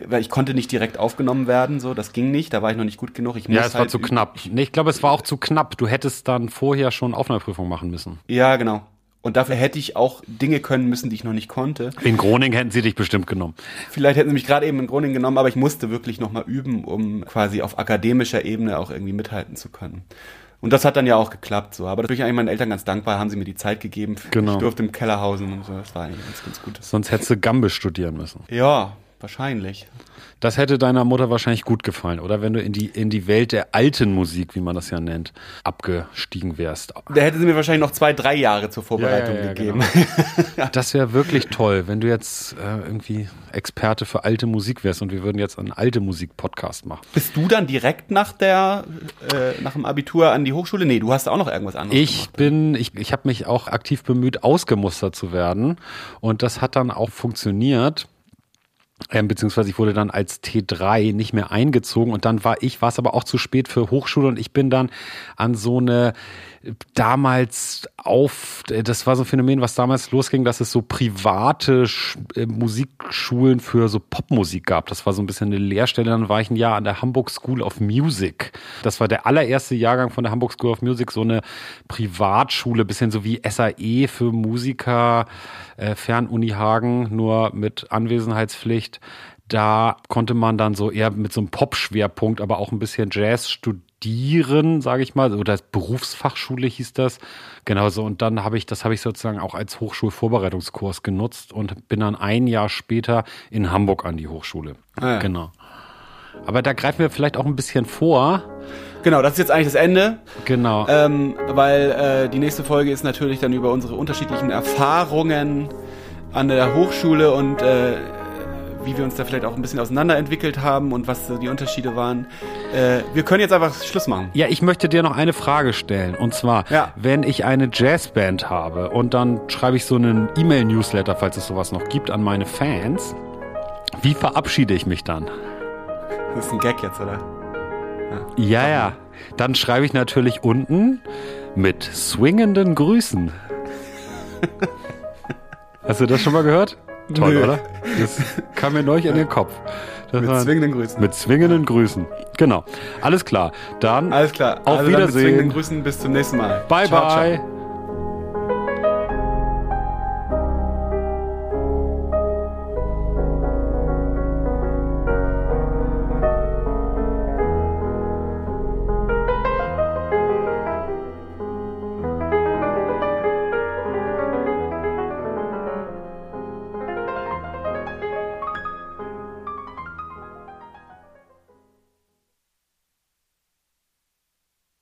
Weil ich konnte nicht direkt aufgenommen werden, so, das ging nicht, da war ich noch nicht gut genug. Ich ja, muss es war halt zu knapp. Nee, ich glaube, es war auch zu knapp. Du hättest dann vorher schon Aufnahmeprüfung machen müssen. Ja, genau. Und dafür hätte ich auch Dinge können müssen, die ich noch nicht konnte. In Groningen hätten sie dich bestimmt genommen. Vielleicht hätten sie mich gerade eben in Groningen genommen, aber ich musste wirklich nochmal üben, um quasi auf akademischer Ebene auch irgendwie mithalten zu können. Und das hat dann ja auch geklappt, so. Aber da bin ich eigentlich meinen Eltern ganz dankbar, haben sie mir die Zeit gegeben. Genau. Ich durfte im Keller hausen und so. Das war eigentlich ganz, ganz gut. Sonst hättest du Gambe studieren müssen. Ja, wahrscheinlich. Das hätte deiner Mutter wahrscheinlich gut gefallen, oder? Wenn du in die, in die Welt der alten Musik, wie man das ja nennt, abgestiegen wärst. Da hätte sie mir wahrscheinlich noch zwei, drei Jahre zur Vorbereitung Ja, ja, ja, gegeben. Das wäre wirklich toll, wenn du jetzt äh, irgendwie Experte für alte Musik wärst und wir würden jetzt einen alte Musik-Podcast machen. Bist du dann direkt nach der, äh, nach dem Abitur an die Hochschule? Nee, du hast auch noch irgendwas anderes Ich gemacht. bin, ich, ich habe mich auch aktiv bemüht, ausgemustert zu werden. Und das hat dann auch funktioniert. Ähm, beziehungsweise ich wurde dann als T3 nicht mehr eingezogen und dann war ich, war es aber auch zu spät für Hochschule und ich bin dann an so eine damals auf, das war so ein Phänomen, was damals losging, dass es so private Sch äh, Musikschulen für so Popmusik gab. Das war so ein bisschen eine Lehrstelle. Dann war ich ein Jahr an der Hamburg School of Music. Das war der allererste Jahrgang von der Hamburg School of Music, so eine Privatschule, bisschen so wie SAE für Musiker, äh, Fernuni Hagen, nur mit Anwesenheitspflicht. Da konnte man dann so eher mit so einem Pop-Schwerpunkt, aber auch ein bisschen Jazz studieren, sage ich mal. Oder Berufsfachschule hieß das. Genau so. Und dann habe ich, das habe ich sozusagen auch als Hochschulvorbereitungskurs genutzt und bin dann ein Jahr später in Hamburg an die Hochschule. Ah ja. Genau. Aber da greifen wir vielleicht auch ein bisschen vor. Genau, das ist jetzt eigentlich das Ende. Genau. Ähm, weil äh, die nächste Folge ist natürlich dann über unsere unterschiedlichen Erfahrungen an der Hochschule und äh, wie wir uns da vielleicht auch ein bisschen auseinanderentwickelt haben und was die Unterschiede waren. Äh, wir können jetzt einfach Schluss machen. Ja, ich möchte dir noch eine Frage stellen. Und zwar, Ja. wenn ich eine Jazzband habe und dann schreibe ich so einen E-Mail-Newsletter, falls es sowas noch gibt, an meine Fans, wie verabschiede ich mich dann? Das ist ein Gag jetzt, oder? Ja, ja. Dann schreibe ich natürlich unten mit swingenden Grüßen. Hast du das schon mal gehört? Toll, Nö. oder? Das kam mir neulich in den Kopf. Das Mit war- zwingenden Grüßen. Mit zwingenden Grüßen. Genau. Alles klar. Dann Alles klar. Auf also Dann mit Wiedersehen. zwingenden Grüßen. Bis zum nächsten Mal. bye Ciao, ciao. bye.